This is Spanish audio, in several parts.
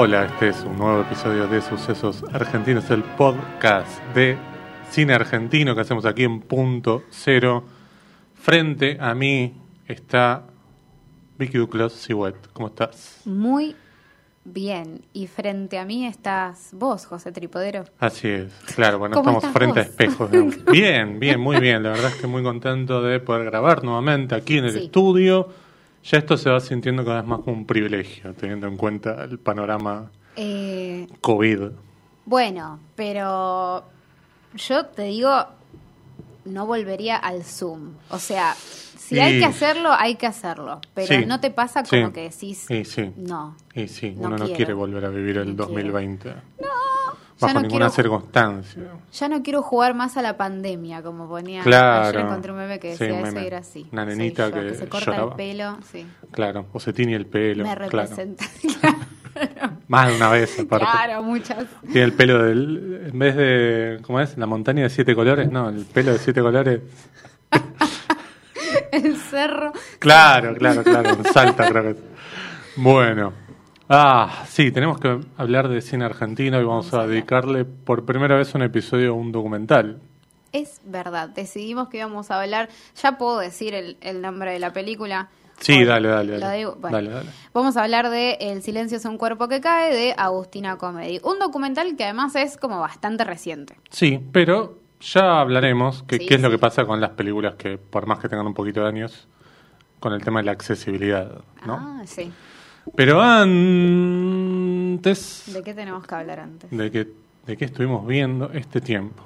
Hola, este es un nuevo episodio de Sucesos Argentinos, el podcast de cine argentino que hacemos aquí en Punto Cero. Frente a mí está Vicky Duclos Siwet. ¿Cómo estás? Muy bien. Y frente a mí estás vos, José Tripodero. Así es, claro, bueno, ¿Cómo estamos frente a espejos. digamos. Bien, bien, muy bien. La verdad es que muy contento de poder grabar nuevamente aquí en el Sí. estudio. Ya esto se va sintiendo cada vez más como un privilegio, teniendo en cuenta el panorama Eh, COVID. bueno, pero yo te digo, no volvería al Zoom. O sea, si Y- hay que hacerlo, hay que hacerlo. Pero Sí, no te pasa como sí. que decís, Y sí. no. Y sí, No uno no quiere volver a vivir el No quiero. 2020. Bajo no ninguna quiero- circunstancia. Ya no quiero jugar más a la pandemia, como ponía. Claro. Ayer encontré un meme que Sí, decía eso meme. y era así. Una nenita yo, que se corta lloraba. el pelo, sí. Claro, o se tiñe el pelo. Me claro. representa. Más de una vez, aparte. claro, muchas. Tiene el pelo del. En vez de. ¿Cómo es? La montaña de siete colores. No, el pelo de siete colores. El cerro. Claro, claro, claro. Salta, creo que es. Bueno. Ah, sí, tenemos que hablar de cine argentino y vamos, Vamos a dedicarle por primera vez un episodio a un documental. Es verdad, decidimos que íbamos a hablar, ya puedo decir el, el nombre de la película. Sí, dale, dale, dale. digo, bueno. Dale, dale. Vamos a hablar de El silencio es un cuerpo que cae de Agustina Comedy, un documental que además es como bastante reciente. Sí, pero ya hablaremos que, Sí, qué es lo que pasa con las películas que, por más que tengan un poquito de años, con el tema de la accesibilidad, ¿no? Ah, sí. Pero antes ¿De qué tenemos que hablar antes? de que, de que estuvimos viendo este tiempo.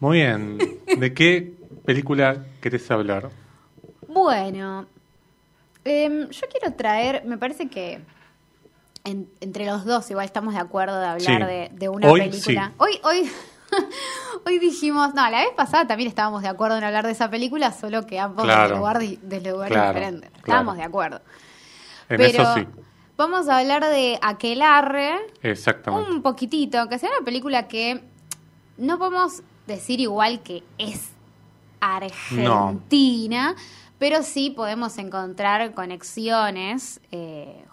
Muy bien. ¿De qué película querés hablar? Bueno, em, yo quiero traer, me parece que en- entre los dos igual estamos de acuerdo de hablar Sí. de, de una Hoy película. sí. Hoy, hoy, hoy dijimos, no, la vez pasada también estábamos de acuerdo en hablar de esa película, solo que ambos Claro. de lugar claro. Estábamos de acuerdo. En Pero eso sí, vamos a hablar de Aquelarre, exactamente. un poquitito, que sea una película que no podemos decir igual que es argentina, pero sí podemos encontrar conexiones, eh,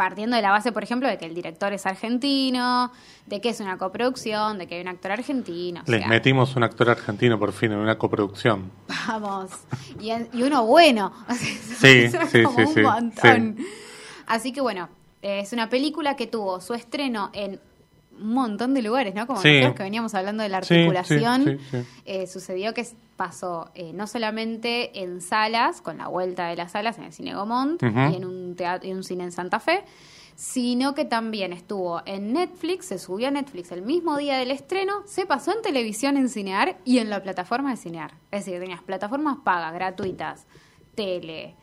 partiendo de la base, por ejemplo, de que el director es argentino, de que es una coproducción, de que hay un actor argentino. o Les sea, metimos un actor argentino por fin en una coproducción. Vamos. Y, y uno bueno. O sea, Sí, eso es sí, como sí, un montón. Así que bueno, es una película que tuvo su estreno en un montón de lugares, ¿no? Como Sí. nosotros que veníamos hablando de la articulación, sí, sí. eh, sucedió que pasó eh, no solamente en salas, con la vuelta de las salas en el Cine Gomont y en un teatro, y un cine en Santa Fe, sino que también estuvo en Netflix, se subió a Netflix el mismo día del estreno, se pasó en televisión en Cinear y en la plataforma de Cinear. Es decir, tenías plataformas pagas, gratuitas, tele,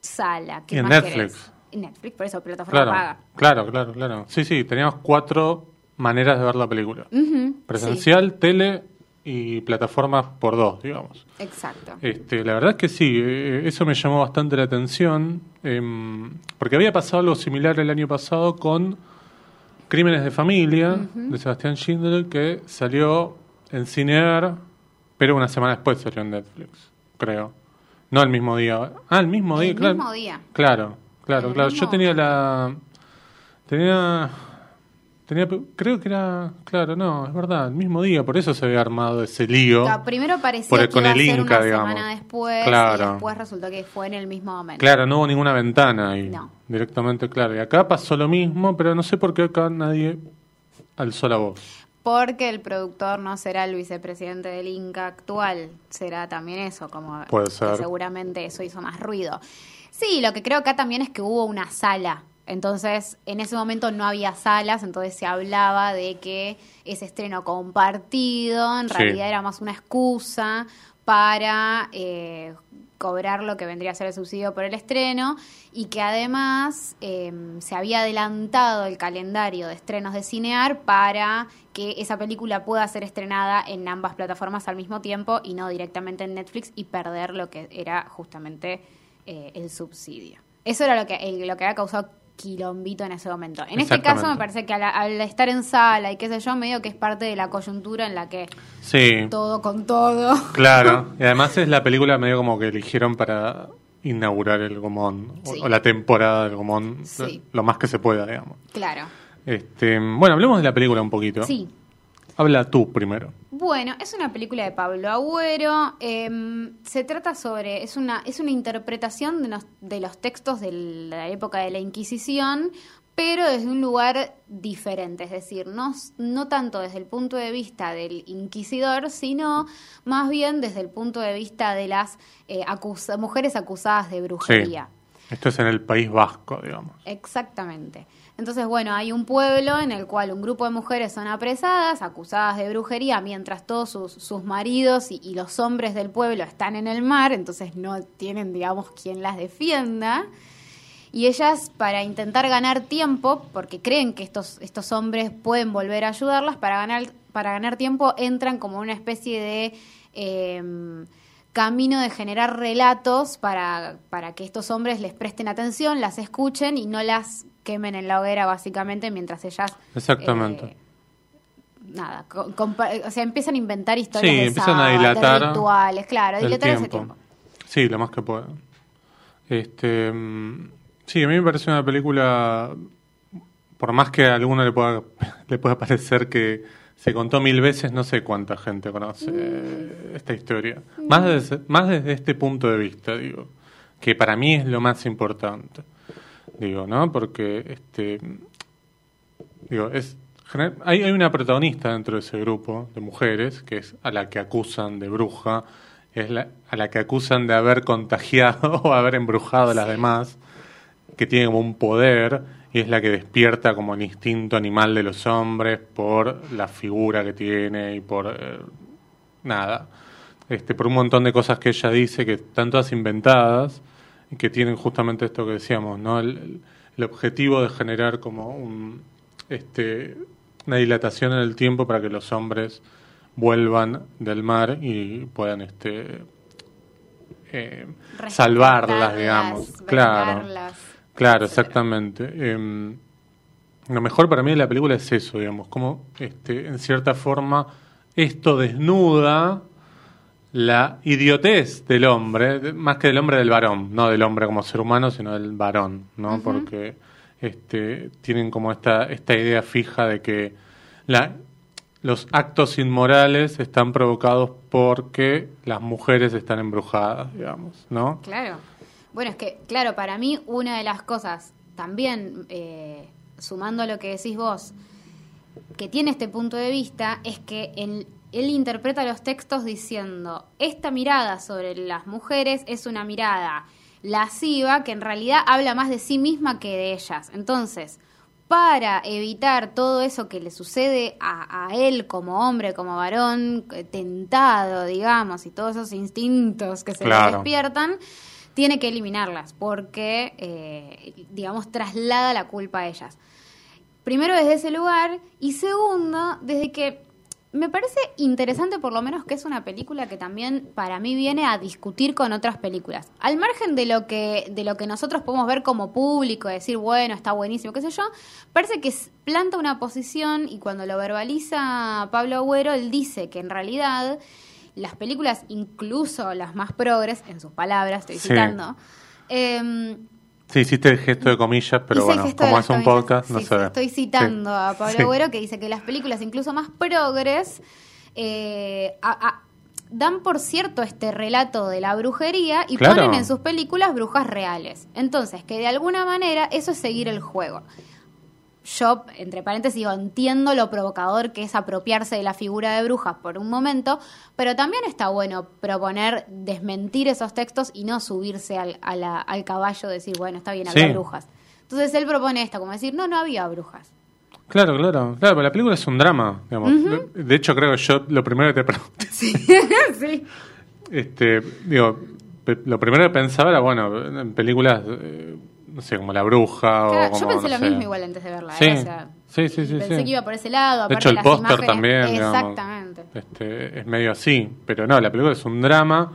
sala, ¿qué Y en Netflix. querés? Netflix, por eso, plataforma Claro, paga. claro, claro, claro. Sí, sí, teníamos cuatro maneras de ver la película. Presencial, tele y plataformas por dos, digamos. exacto. Este, la verdad es que sí, eh, eso me llamó bastante la atención, em, porque había pasado algo similar el año pasado con Crímenes de Familia, de Sebastián Schindler, que salió en Cinear, pero una semana después salió en Netflix, creo. No el mismo día. Ah, el mismo día, El claro. mismo día. Claro, claro, El claro. Yo tenía la... Tenía... Tenía, tenía que era, claro, no, es verdad, el mismo día, por eso se había armado ese lío. Claro, primero parecía Por que con iba a el ser Inca, una digamos. semana después Claro. y después resultó que fue en el mismo momento. Claro, no hubo ninguna ventana ahí. No. Directamente, claro. Y acá pasó lo mismo, pero no sé por qué acá nadie alzó la voz. Porque el productor no será el vicepresidente del Inca actual, será también eso, como Puede ser. seguramente eso hizo más ruido. Sí, lo que creo acá también es que hubo una sala. Entonces, en ese momento no había salas, entonces se hablaba de que ese estreno compartido en Sí. realidad era más una excusa para eh, cobrar lo que vendría a ser el subsidio por el estreno y que además eh, se había adelantado el calendario de estrenos de Cinear para que esa película pueda ser estrenada en ambas plataformas al mismo tiempo y no directamente en Netflix y perder lo que era justamente eh, el subsidio. Eso era lo que, el- lo que había causado quilombito en ese momento. En este caso me parece que al, estar en sala y qué sé yo, medio que es parte de la coyuntura en la que sí. todo con todo. Claro, y además es la película medio como que eligieron para inaugurar el Gomón, o, la temporada del Gomón, lo, más que se pueda, digamos. Claro. Este, bueno, hablemos de la película un poquito. Sí. Habla tú primero. Bueno, es una película de Pablo Agüero. Em, se trata sobre. Es una, es una interpretación de los, de los textos de la época de la Inquisición, pero desde un lugar diferente, es decir, no, no tanto desde el punto de vista del inquisidor, sino más bien desde el punto de vista de las eh, mujeres acusadas de brujería. Esto es en el País Vasco, digamos. Exactamente. Entonces, bueno, hay un pueblo en el cual un grupo de mujeres son apresadas, acusadas de brujería, mientras todos sus, maridos y, los hombres del pueblo están en el mar, entonces no tienen, digamos, quien las defienda. Y ellas, para intentar ganar tiempo, porque creen que estos, estos hombres pueden volver a ayudarlas, para ganar, para ganar tiempo entran como una especie de... Em, camino de generar relatos para, para que estos hombres les presten atención, las escuchen y no las quemen en la hoguera básicamente mientras ellas... Exactamente. Eh, nada, o sea, empiezan a inventar historias sí, empiezan a dilatar rituales, claro, dilatar ese tiempo. Sí, lo más que puedan. Este, mm, sí, a mí me parece una película, por más que a alguno le pueda, le pueda parecer que se contó mil veces, no sé cuánta gente conoce mm. esta historia. Más desde, más desde este punto de vista, digo, que para mí es lo más importante digo, ¿no? Porque, este, digo, es, hay, hay una protagonista dentro de ese grupo de mujeres, que es a la que acusan de bruja, es la, a la que acusan de haber contagiado o haber embrujado a las demás, que tiene como un poder y es la que despierta como el instinto animal de los hombres por la figura que tiene y por eh, nada, este, por un montón de cosas que ella dice que están todas inventadas que tienen justamente esto que decíamos, ¿no? El, objetivo de generar como un, este, una dilatación en el tiempo para que los hombres vuelvan del mar y puedan este eh, salvarlas, digamos. Claro, claro, exactamente. Em, lo mejor para mí de la película es eso, digamos, como este, en cierta forma esto desnuda la idiotez del hombre, más que del hombre del varón, no del hombre como ser humano, sino del varón, ¿no? Porque este, tienen como esta, esta idea fija de que la, los actos inmorales están provocados porque las mujeres están embrujadas, digamos, ¿no? Claro. Bueno, es que, claro, para mí una de las cosas, también eh, sumando a lo que decís vos, que tiene este punto de vista, es que en él interpreta los textos diciendo, esta mirada sobre las mujeres es una mirada lasciva que en realidad habla más de sí misma que de ellas. Entonces, para evitar todo eso que le sucede a, él como hombre, como varón, eh, tentado, digamos, y todos esos instintos que se le despiertan, tiene que eliminarlas porque, eh, digamos, traslada la culpa a ellas. Primero desde ese lugar y segundo, desde que me parece interesante por lo menos que es una película que también para mí viene a discutir con otras películas. Al margen de lo que de lo que nosotros podemos ver como público, decir, bueno, está buenísimo, qué sé yo, parece que planta una posición y cuando lo verbaliza Pablo Agüero, él dice que en realidad las películas, incluso las más progres, en sus palabras, estoy citando, eh, Sí, hiciste el gesto de comillas, pero bueno, como es un podcast, no sé. Estoy citando a Pablo Agüero que dice que las películas, incluso más progres, eh, dan por cierto este relato de la brujería y ponen en sus películas brujas reales. Entonces, que de alguna manera eso es seguir el juego yo, entre paréntesis, digo, entiendo lo provocador que es apropiarse de la figura de brujas por un momento, pero también está bueno proponer desmentir esos textos y no subirse al, al caballo de decir, bueno, está bien, había brujas. Entonces él propone esto, como decir, no, no había brujas. Claro, claro, claro, la película es un drama, digamos. De hecho, creo que yo lo primero que te pregunté. Sí, sí. Este, digo, lo primero que pensaba era, bueno, en películas. Eh, no sé, como La Bruja o como, Yo pensé lo mismo igual antes de verla. ¿eh? Sí, sí, sí, Pensé que iba por ese lado. De hecho, el póster también. Exactamente. este, es medio así. Pero no, la película es un drama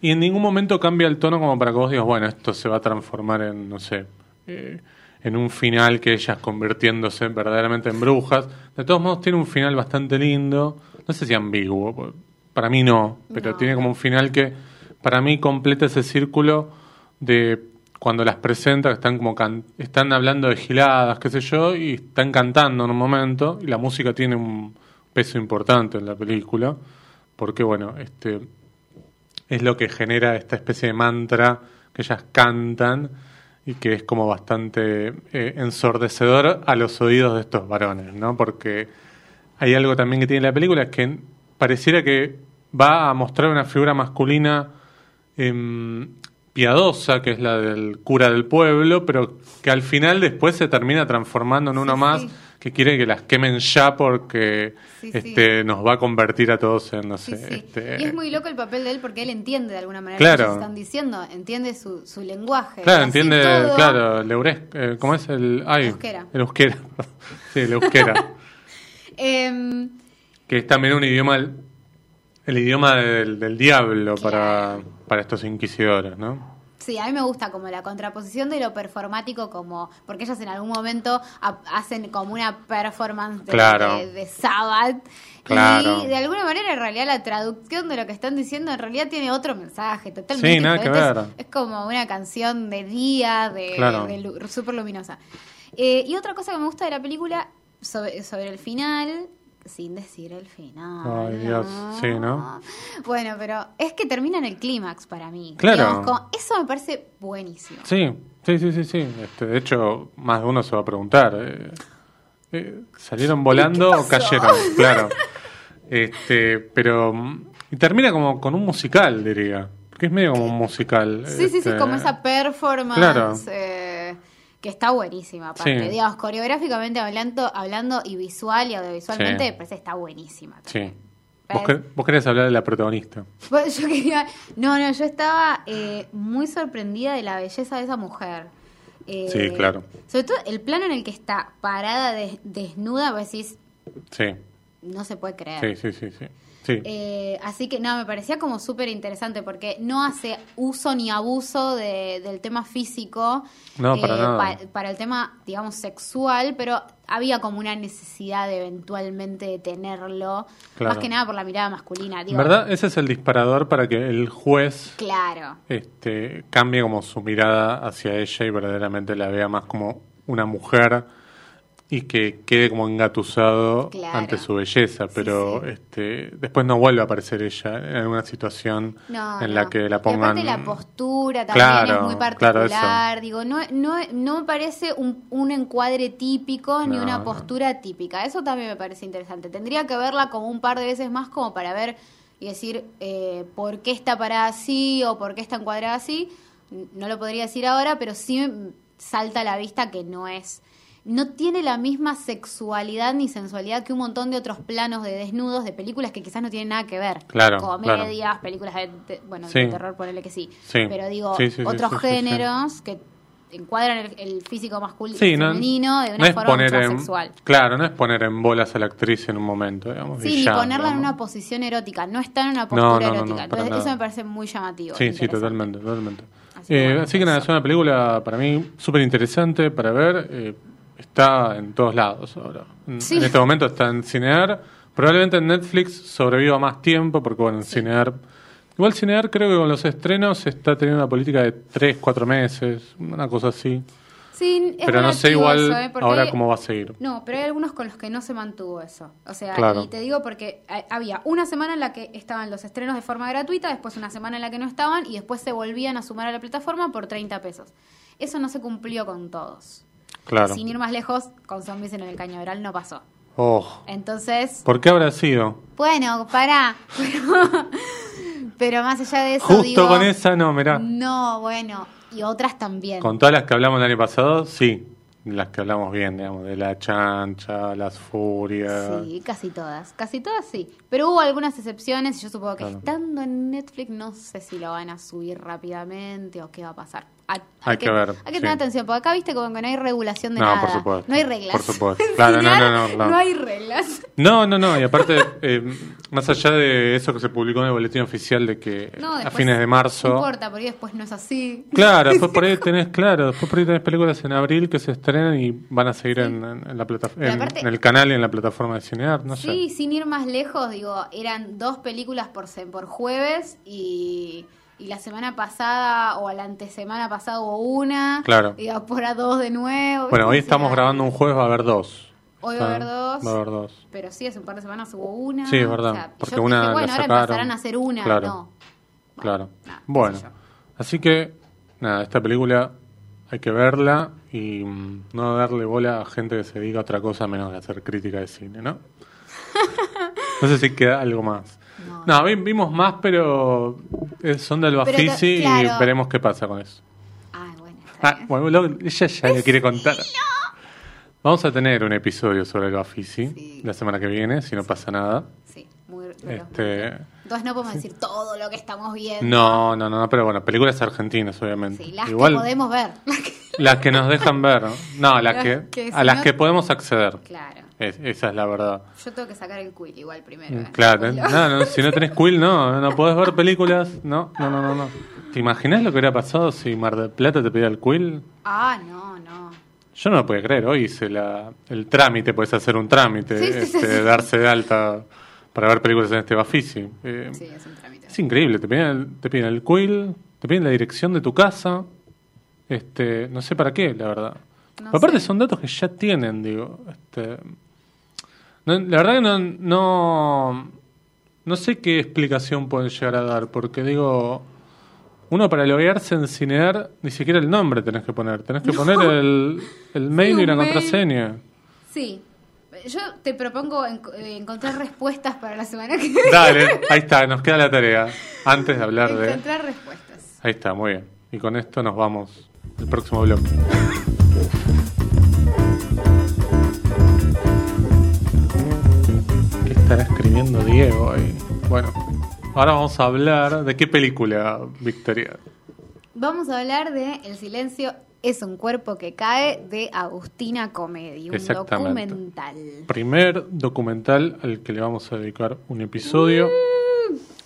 y en ningún momento cambia el tono como para que vos digas, bueno, esto se va a transformar en, no sé, eh, en un final que ellas convirtiéndose verdaderamente en brujas. De todos modos, tiene un final bastante lindo. No sé si ambiguo, para mí no, pero No. tiene como un final que para mí completa ese círculo de cuando las presenta, están como can- están hablando de giladas, qué sé yo, y están cantando en un momento, y la música tiene un peso importante en la película, porque bueno, este es lo que genera esta especie de mantra que ellas cantan y que es como bastante eh, ensordecedor a los oídos de estos varones, ¿no? Porque hay algo también que tiene la película, es que pareciera que va a mostrar una figura masculina em, piadosa, que es la del cura del pueblo, pero que al final después se termina transformando en uno Sí, más sí. que quiere que las quemen ya porque Sí, este nos va a convertir a todos en, no sé, este, Y es muy loco el papel de él porque él entiende de alguna manera Claro. lo que están diciendo, entiende su, su lenguaje. Claro, entiende, todo- claro, el eures- eh, ¿cómo es el...? Ay, Euskera. El euskera. sí, el euskera. Em, que es también un idioma, el, idioma del, del diablo para, para estos inquisidores, ¿no? Sí, a mí me gusta como la contraposición de lo performático, como porque ellas en algún momento ha- hacen como una performance de, Claro. de, de Sabbath. Claro. Y de alguna manera, en realidad, la traducción de lo que están diciendo en realidad tiene otro mensaje totalmente Sí, nada que ver. Es, es como una canción de día, de, Claro. de súper luminosa. Eh, y otra cosa que me gusta de la película, sobre, sobre el final, sin decir el final. Ay, Dios, sí, ¿no? Bueno, pero es que termina en el clímax para mí. Claro. Digamos, eso me parece buenísimo. Sí, sí, sí, sí, sí. Este, de hecho, más de uno se va a preguntar. eh, eh, ¿Salieron volando o cayeron? Claro. Este, pero... Y termina como con un musical, diría. Porque es medio como un musical. Sí, sí, sí, este, como esa performance Claro. eh, que está buenísima. Aparte, Sí. digamos, coreográficamente hablando, hablando y visual y audiovisualmente, Sí. me parece que está buenísima. Sí. Pero- ¿Vos, quer- vos querés hablar de la protagonista. Yo quería. No, no, yo estaba eh, muy sorprendida de la belleza de esa mujer. Eh, Sí, claro. Sobre todo el plano en el que está parada des- desnuda, vos decís, Sí, no se puede creer. sí, sí, sí. sí. Sí. Eh, así que no, me parecía como súper interesante porque no hace uso ni abuso de- del tema físico No, para nada. pa- para el tema, digamos, sexual, pero había como una necesidad de eventualmente de tenerlo, Claro. más que nada por la mirada masculina. Digo, verdad, ese es el disparador para que el juez Claro. este, cambie como su mirada hacia ella y verdaderamente la vea más como una mujer y que quede como engatusado Claro. ante su belleza, pero sí. este después no vuelve a aparecer ella en alguna situación No, en no. la que la Y pongan aparte la postura también Claro, es muy claro, particular. Digo, no, no, no me parece un, un encuadre típico ni No, una postura típica. Eso también me parece interesante. Tendría que verla como un par de veces más como para ver y decir eh, por qué está parada así o por qué está encuadrada así. No lo podría decir ahora, pero sí salta a la vista que no es no tiene la misma sexualidad ni sensualidad que un montón de otros planos de desnudos de películas que quizás no tienen nada que ver. Claro, Comedias, películas de, de- bueno, Sí. de terror, ponele que sí. Sí. Pero digo, Sí, otros géneros que encuadran el, el físico masculino Sí, no, femenino de una no es forma poner mucho más en, sexual. Claro, no es poner en bolas a la actriz en un momento, digamos. y Sí, ya, ponerla en una posición erótica, no está en una postura no, erótica. Entonces, eso me parece muy llamativo. Sí, sí, totalmente, totalmente. Así que Eh, bueno, así que nada, es una película para mí súper interesante para ver. eh, está en todos lados ahora. En- Sí. En este momento está en Cinear. Probablemente en Netflix sobreviva más tiempo porque, bueno, en Cinear... Igual Cinear creo que con los estrenos está teniendo una política de 3, 4 meses, una cosa así. Sí, es Pero no sé igual ¿eh? Ahora hay- cómo va a seguir. No, pero hay algunos con los que no se mantuvo eso. O sea, Claro. y te digo porque eh, había una semana en la que estaban los estrenos de forma gratuita, después una semana en la que no estaban y después se volvían a sumar a la plataforma por 30 pesos. Eso no se cumplió con todos. Claro. Sin ir más lejos, con Zombies en el Cañaveral no pasó. Oh, Entonces, ¿Por qué habrá sido? bueno, pará. Pero, pero más allá de eso, Justo digo, con esa, no, mirá. No, bueno, y otras también. Con todas las que hablamos el año pasado, sí. las que hablamos bien, digamos, de La Chancha, Las Furias. Sí, casi todas. Casi todas sí. Pero hubo algunas excepciones y yo supongo que Claro. estando en Netflix no sé si lo van a subir rápidamente o qué va a pasar. Hay, Hay que ver, Hay que sí. tener atención, porque acá viste como que no hay regulación de No, nada. por supuesto. No hay reglas. Por supuesto. Claro, no, no, no, no. hay reglas. No, no, no, y aparte, eh, más allá de eso que se publicó en el boletín oficial de que No, a fines de marzo... No importa, porque después no es así. Claro, después por ahí tenés, claro, después por ahí tenés películas en abril que se estrenan y van a seguir en, en- en la plataforma, en, el canal y en la plataforma de Cinear, no Sí, sé. sin ir más lejos, digo, eran dos películas por, por jueves y, y la semana pasada o la antesemana pasada hubo una. Claro. Y después era dos de nuevo. Bueno, hoy estamos grabando un jueves, va a haber dos. Hoy va a haber dos. Va a haber dos. Pero sí, hace un par de semanas hubo una. Sí, es verdad, O sea, porque una dije, la bueno, ahora sacaron. empezarán a hacer una. Claro. No. Claro. nada, bueno, así que, nada, esta película hay que verla y mm, no darle bola a gente que se diga otra cosa menos que hacer crítica de cine, ¿no? no sé si queda algo más. No, No, vi- vimos más, pero eh, son del Bafisi claro. y veremos qué pasa con eso. Ay, bueno. Ah, bueno, lo- ella ya le quiere contar. Vamos a tener un episodio sobre el Bafisi Sí. la semana que viene, si no pasa nada. Sí, muy duro. Este, Entonces no podemos decir todo lo que estamos viendo. no, no, no, pero bueno, películas argentinas, obviamente. Sí, las Igual que podemos ver. las que nos dejan ver, ¿no? Las que, a las no- que podemos acceder. claro. Es- esa es la verdad. Yo tengo que sacar el quill igual primero. ¿eh? Claro, quill. no, no, si no tenés quill, no, no podés ver películas, no, no, no, no, no. ¿Te imaginas lo que hubiera pasado si Mar del Plata te pedía el quill? Ah, no, no. Yo no lo podía creer, hoy hice la, el trámite, puedes hacer un trámite, Sí, sí, este, sí, sí. darse de alta para ver películas en este Bafisi. Eh, Sí, es un trámite. Es increíble, te piden, el, te piden el quill, te piden la dirección de tu casa, este, no sé para qué, la verdad. No Pero aparte sé. son datos que ya tienen, digo. Este, no- la verdad que no, no, no sé qué explicación pueden llegar a dar, porque digo, uno para loguearse en Cinear, ni siquiera el nombre tenés que poner, tenés que poner el, el mail y mail. contraseña. Sí. Yo te propongo en- eh, encontrar respuestas para la semana que viene. Dale, ahí está, nos queda la tarea. Antes de hablar de... Encontrar respuestas. Ahí está, muy bien. Y con esto nos vamos al próximo bloque. ¿Qué estará escribiendo Diego ahí? Bueno, ahora vamos a hablar de qué película, Victoria. Vamos a hablar de El silencio es un cuerpo que cae de Agustina Comedi, un documental. Primer documental al que le vamos a dedicar un episodio.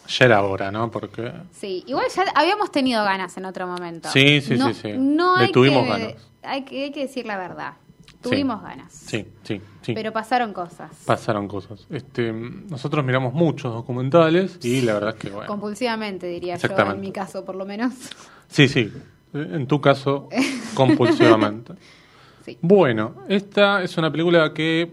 Ya era hora, ¿no? Porque Sí, igual ya habíamos tenido ganas en otro momento. Sí, sí, no, sí, sí. No Le hay tuvimos que, ganas. Hay que, hay que decir la verdad. Tuvimos Sí. ganas. sí, sí, sí. Pero pasaron cosas. Pasaron cosas. Este, nosotros miramos muchos documentales y la verdad es que bueno. Compulsivamente, diría yo, Exactamente. en mi caso, por lo menos. Sí, sí. En tu caso, compulsivamente. Sí. Bueno, esta es una película que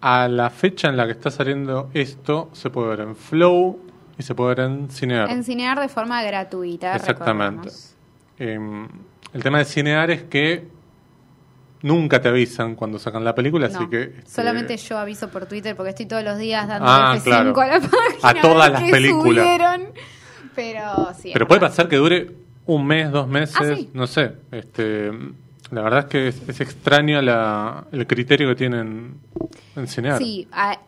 a la fecha en la que está saliendo esto se puede ver en Flow y se puede ver en Cinear. En Cinear de forma gratuita. Exactamente. Em, el tema de Cinear es que nunca te avisan cuando sacan la película, así que... este, solamente yo aviso por Twitter porque estoy todos los días dando Ah, F5 claro. a la página. A todas las películas. subieron. Pero sí. Pero puede pasar que dure un mes, dos meses, Ah, sí. no sé. Este, la verdad es que es, es extraño la, el criterio que tienen en Cinear. Sí, a-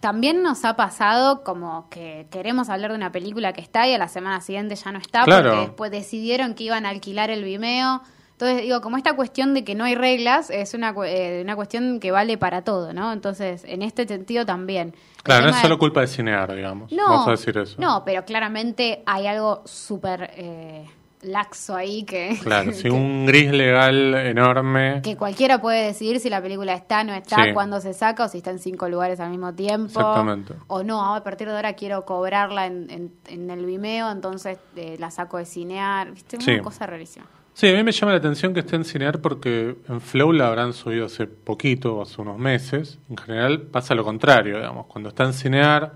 también nos ha pasado como que queremos hablar de una película que está y a la semana siguiente ya no está Claro. porque después decidieron que iban a alquilar el Vimeo. Entonces, digo, como esta cuestión de que no hay reglas es una, eh, una cuestión que vale para todo, ¿no? Entonces, en este sentido también. Claro, no es de- solo culpa de Cinear, digamos. No, Vamos a decir eso. No, pero claramente hay algo súper eh, laxo ahí que, Claro, que, sí, un gris legal enorme. que cualquiera puede decidir si la película está, no está, Sí. cuándo se saca o si está en cinco lugares al mismo tiempo. Exactamente. O no, a partir de ahora quiero cobrarla en, en, en el Vimeo, entonces eh, la saco de cinear. ¿Viste? Una Sí. cosa rarísima. Sí, a mí me llama la atención que esté en Cinear porque en Flow la habrán subido hace poquito, hace unos meses. En general pasa lo contrario, digamos. Cuando está en Cinear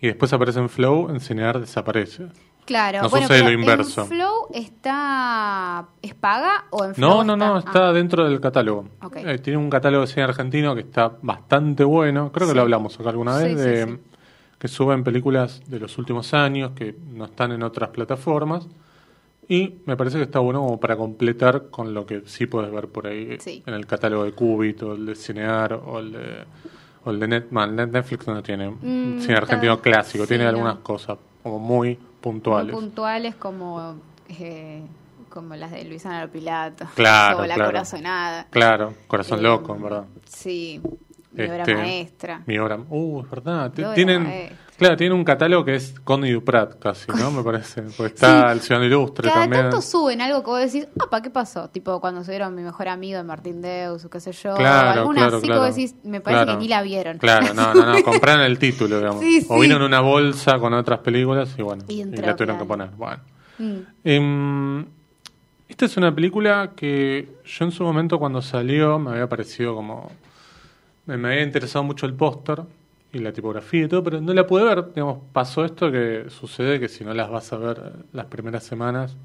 y después aparece en Flow, en Cinear desaparece. Claro, No bueno, pero lo inverso. ¿en Flow está. ¿Es paga o en Flow? No, no, no, está- ah, dentro del catálogo. Eh, tiene un catálogo de cine argentino que está bastante bueno. Creo que Sí. lo hablamos acá alguna vez. sí, de, sí. Que suben películas de los últimos años que no están en otras plataformas. y me parece que está bueno como para completar con lo que sí puedes ver por ahí Sí. en el catálogo de Cubit o el de Cinear o el de, o el de Netflix no tiene Mm, cine argentino clásico, tiene algunas no. cosas como muy puntuales. Muy puntuales como, eh, como las de Luisana Lopilato. Claro, O La claro. Corazonada. Claro, Corazón Eh, Loco, en verdad. Sí, mi obra Este, maestra. Mi obra. Uh, es verdad. Mi obra Tienen, maestra. claro, tienen un catálogo que es Conde Duprat casi, ¿no? Me parece. Porque está Sí. el Ciudadano Ilustre Cada también. tanto suben algo que vos decís, apa, ¿qué pasó? Tipo, cuando subieron mi mejor amigo de Martín Deus, o qué sé yo. Claro, alguna claro, así claro. que vos decís, me parece que ni la vieron. Claro, no, no, no. Compraron el título, digamos. Sí, O vino en una bolsa con otras películas y bueno, Y la tuvieron que poner. Bueno. Mm. Em, esta es una película que yo en su momento cuando salió me había parecido como... Me, había interesado mucho el póster y la tipografía y todo, pero no la pude ver. Digamos, pasó esto que sucede que si no las vas a ver eh, las primeras semanas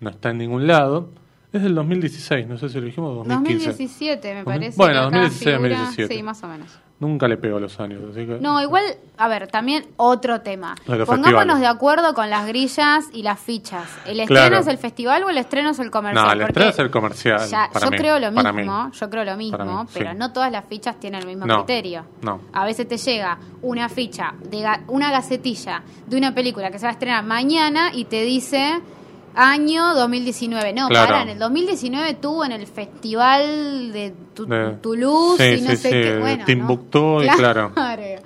no está en ningún lado. Es del 2016, no sé si lo dijimos o 2015. 2017, me parece. bueno, que acá 2016, figura- 2017. Sí, más o menos. Nunca le pego los años, así que... No, igual, a ver, también otro tema. Los Pongámonos festivales. de acuerdo con las grillas y las fichas. ¿El estreno Claro. es el festival o el estreno es el comercial? No, el Porque estreno es el comercial. ya- para yo mí, creo lo para mismo, mí. yo creo lo mismo, pero no todas las fichas tienen el mismo No, criterio. no. A veces te llega una ficha, de ga- una gacetilla de una película que se va a estrenar mañana y te dice año 2019. No, Claro. pará, en el 2019 tuvo en el festival de, Tu- De- Toulouse sí, y no sí, sé sí, qué. Bueno, Timbuktu y ¿no? claro.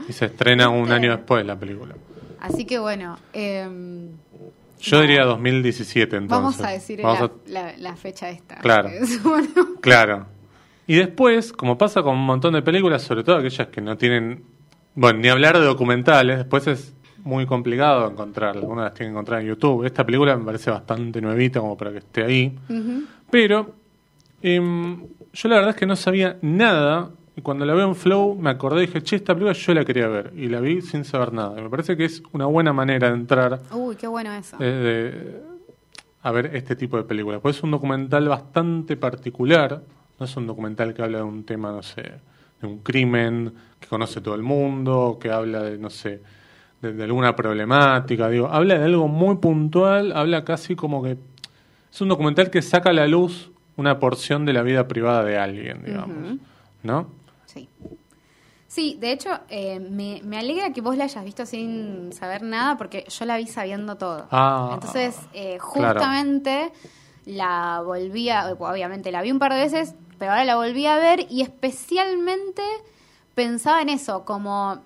Y se estrena un ¿Viste? año después la película. Así que bueno, em, Yo No. diría 2017 entonces. vamos a decir Vamos la, a- la- la fecha esta. Claro. Es, bueno, Claro. Y después, como pasa con un montón de películas, sobre todo aquellas que no tienen, bueno, ni hablar de documentales, después es muy complicado encontrarlas. Algunas las tienen que encontrar en YouTube. Esta película me parece bastante nuevita como para que esté ahí. Pero em, yo la verdad es que no sabía nada. Y cuando la veo en Flow me acordé y dije, che, esta película yo la quería ver. Y la vi sin saber nada. Y me parece que es una buena manera de entrar Uy, qué bueno eso. eh, de- a ver este tipo de películas. Pues es un documental bastante particular. No es un documental que habla de un tema, no sé, de un crimen que conoce todo el mundo, que habla de, no sé, de, de alguna problemática. Digo, habla de algo muy puntual, habla casi como que es un documental que saca a la luz una porción de la vida privada de alguien, digamos. ¿No? Sí. Sí, de hecho, eh, me, me alegra que vos la hayas visto sin saber nada, porque yo la vi sabiendo todo. Ah, Entonces, eh, claro. justamente la volví a, obviamente la vi un par de veces, pero ahora la volví a ver y especialmente pensaba en eso, como,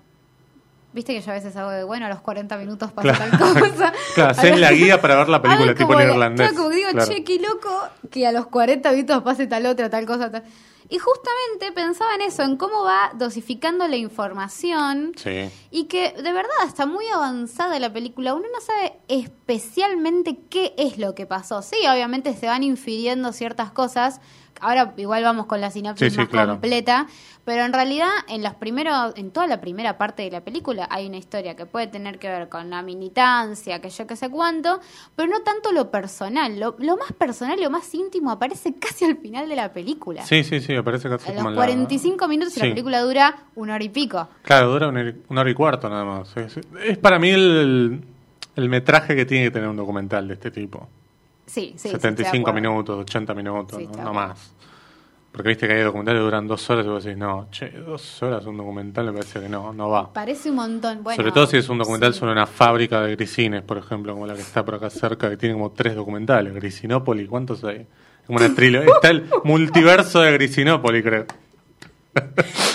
viste que yo a veces hago de, bueno, a los 40 minutos pasa Claro. tal cosa. Claro, hacés la guía para ver la película tipo en irlandés. Claro, como digo, Claro. che, qué loco que a los 40 minutos pase tal otra, tal cosa, tal. Y justamente pensaba en eso, en cómo va dosificando la información Sí. y que de verdad está muy avanzada la película. Uno no sabe especialmente qué es lo que pasó. Sí, obviamente se van infiriendo ciertas cosas. Ahora igual vamos con la sinopsis Sí, sí, más claro. completa, pero en realidad en los primeros, en toda la primera parte de la película hay una historia que puede tener que ver con la militancia, que yo que sé cuánto, pero no tanto lo personal. Lo, lo más personal, lo más íntimo aparece casi al final de la película. Sí, sí, sí, me parece que A hace los como en la- 45 minutos y la película dura una hora y pico. Claro, dura una, hora- una hora y cuarto nada más. Es, es para mí el, el metraje que tiene que tener un documental de este tipo. Sí, sí. sí, estoy de 75 acuerdo. minutos, 80 minutos, Sí, no, más. Porque viste que hay documentales que duran dos horas y vos decís, no, che, dos horas un documental me parece que no, no va. Parece un montón. Bueno, sobre todo si es un documental sí. sobre una fábrica de grisines, por ejemplo, como la que está por acá cerca, que tiene como tres documentales. Grisinópoli, ¿cuántos hay? Como una trilogía. Está el multiverso de Grisinópoli, creo.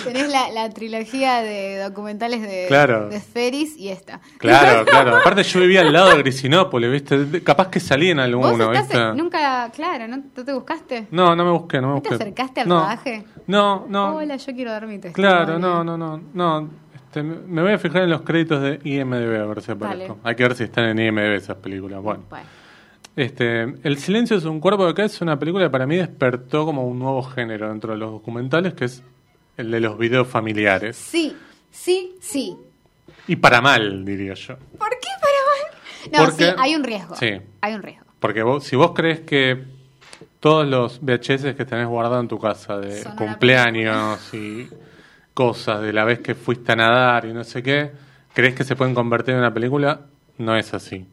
Tenés la, la trilogía de documentales de, Claro. de Feris y esta. Claro, claro. Aparte yo vivía al lado de Grisinópolis, ¿viste? Capaz que salí en ¿Vos alguno, estás ¿viste? en- nunca, claro, ¿no, ¿no te buscaste? No, no me busqué, no me ¿No te busqué. acercaste al no, rodaje? No, no. Hola, yo quiero dar mi testimonio. Claro, no, no, no. no. Este, me voy a fijar en los créditos de IMDB a ver si aparezco. Dale. Hay que ver si están en IMDB esas películas. Bueno. Bueno, Este, El silencio es un cuerpo de acá es una película que para mí despertó como un nuevo género dentro de los documentales, que es el de los videos familiares. Sí, sí, sí. Y para mal, diría yo. ¿Por qué para mal? No, Porque- sí, hay un riesgo. Sí. Hay un riesgo. Porque vos, si vos crees que todos los VHS que tenés guardados en tu casa de Son cumpleaños y cosas de la vez que fuiste a nadar y no sé qué, crees que se pueden convertir en una película, no es así.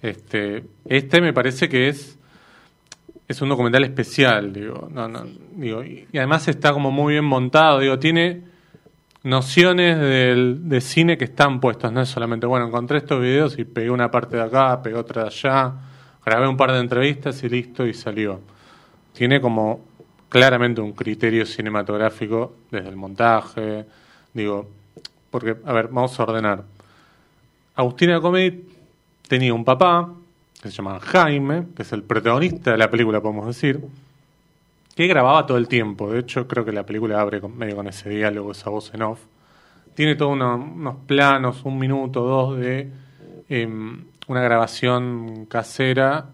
Este, este me parece que es es un documental especial, digo, no, no, digo, y, además está como muy bien montado, digo, tiene nociones del, de cine que están puestos, no es solamente, bueno, encontré estos videos y pegué una parte de acá, pegué otra de allá, grabé un par de entrevistas y listo y salió. Tiene como claramente un criterio cinematográfico desde el montaje, digo, porque, a ver, vamos a ordenar. Agustina Comedy tenía un papá, que se llama Jaime, que es el protagonista de la película, podemos decir, que grababa todo el tiempo. De hecho, creo que la película abre medio con ese diálogo, esa voz en off. Tiene todos unos planos, un minuto, dos, de em, una grabación casera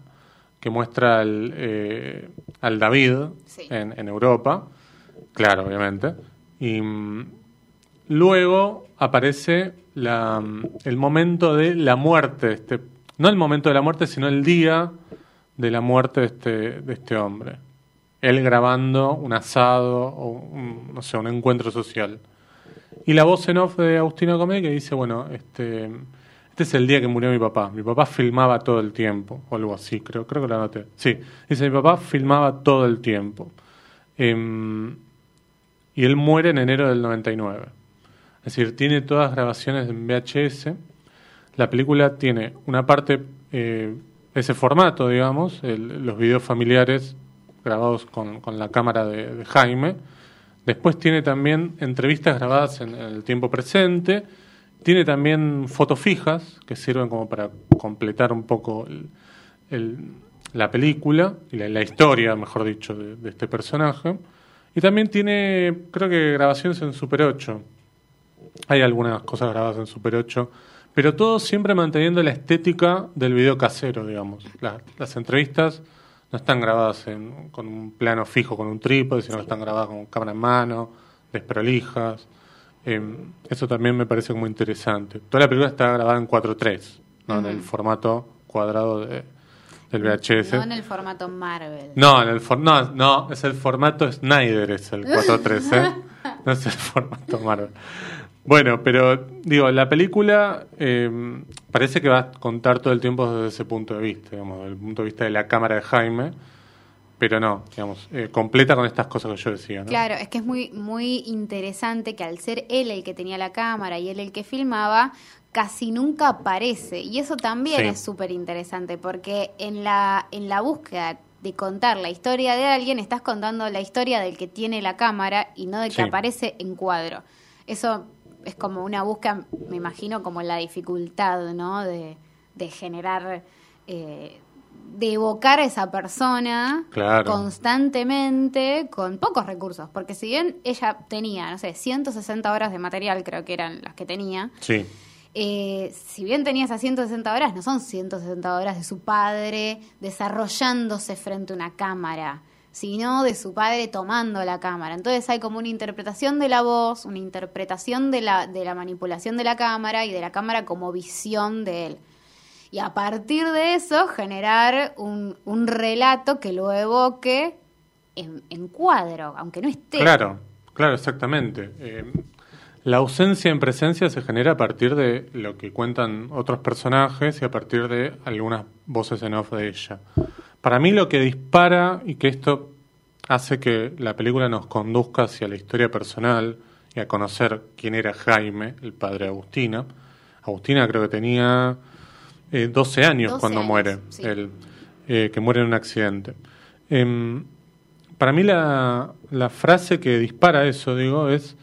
que muestra al, eh, al David en, Europa, claro, obviamente. Y mm, luego aparece la, el momento de la muerte, este, no el momento de la muerte, sino el día de la muerte de este, de este hombre. Él grabando un asado o no sé, un encuentro social. Y la voz en off de Agustino Comé que dice, bueno, este este es el día que murió mi papá. Mi papá filmaba todo el tiempo, o algo así, creo, creo que lo anoté. Sí, dice, mi papá filmaba todo el tiempo. Em, y él muere en enero del 99. Es decir, tiene todas grabaciones en VHS. La película tiene una parte, eh, ese formato, digamos, los videos familiares grabados con, la cámara de, Jaime. Después tiene también entrevistas grabadas en el tiempo presente tiene también fotos fijas que sirven como para completar un poco la película y la, historia, mejor dicho, de, este personaje. Y también tiene, creo que grabaciones en Super 8. Hay algunas cosas grabadas en Super 8, pero todo siempre manteniendo la estética del video casero, digamos. las entrevistas no están grabadas con un plano fijo, con un trípode, sino que están grabadas con cámara en mano, desprolijas. Eh, eso también me parece muy interesante. Toda la película está grabada en 4.3, ¿no? en el formato cuadrado de, del VHS. No en el formato Marvel. No, en el no, no, es el formato Snyder, es el 4.3, ¿eh? no es el formato Marvel. Bueno, pero digo, la película eh, parece que va a contar todo el tiempo desde ese punto de vista, digamos, desde el punto de vista de la cámara de Jaime pero no, digamos, eh, completa con estas cosas que yo decía. ¿no? Claro, es que es muy, muy interesante que al ser él el que tenía la cámara y él el que filmaba, casi nunca aparece. Y eso también es súper interesante, porque en la, en la búsqueda de contar la historia de alguien, estás contando la historia del que tiene la cámara y no del que aparece en cuadro. Eso es como una búsqueda, me imagino, como la dificultad, ¿no? De, de generar... Eh, de evocar a esa persona constantemente con pocos recursos. Porque si bien ella tenía, no sé, 160 horas de material, creo que eran las que tenía. Sí. Eh, si bien tenía esas 160 horas, no son 160 horas de su padre desarrollándose frente a una cámara, sino de su padre tomando la cámara. Entonces hay como una interpretación de la voz, una interpretación de la, de la manipulación de la cámara y de la cámara como visión de él y a partir de eso generar un, un relato que lo evoque en, cuadro, aunque no esté. Claro, claro, exactamente. Eh, la ausencia en presencia se genera a partir de lo que cuentan otros personajes y a partir de algunas voces en off de ella. Para mí lo que dispara y que esto hace que la película nos conduzca hacia la historia personal y a conocer quién era Jaime, el padre de Agustina. Agustina creo que tenía eh, 12 años cuando muere, eh, que muere en un accidente. Em, para mí la, la, frase que dispara eso, digo, es,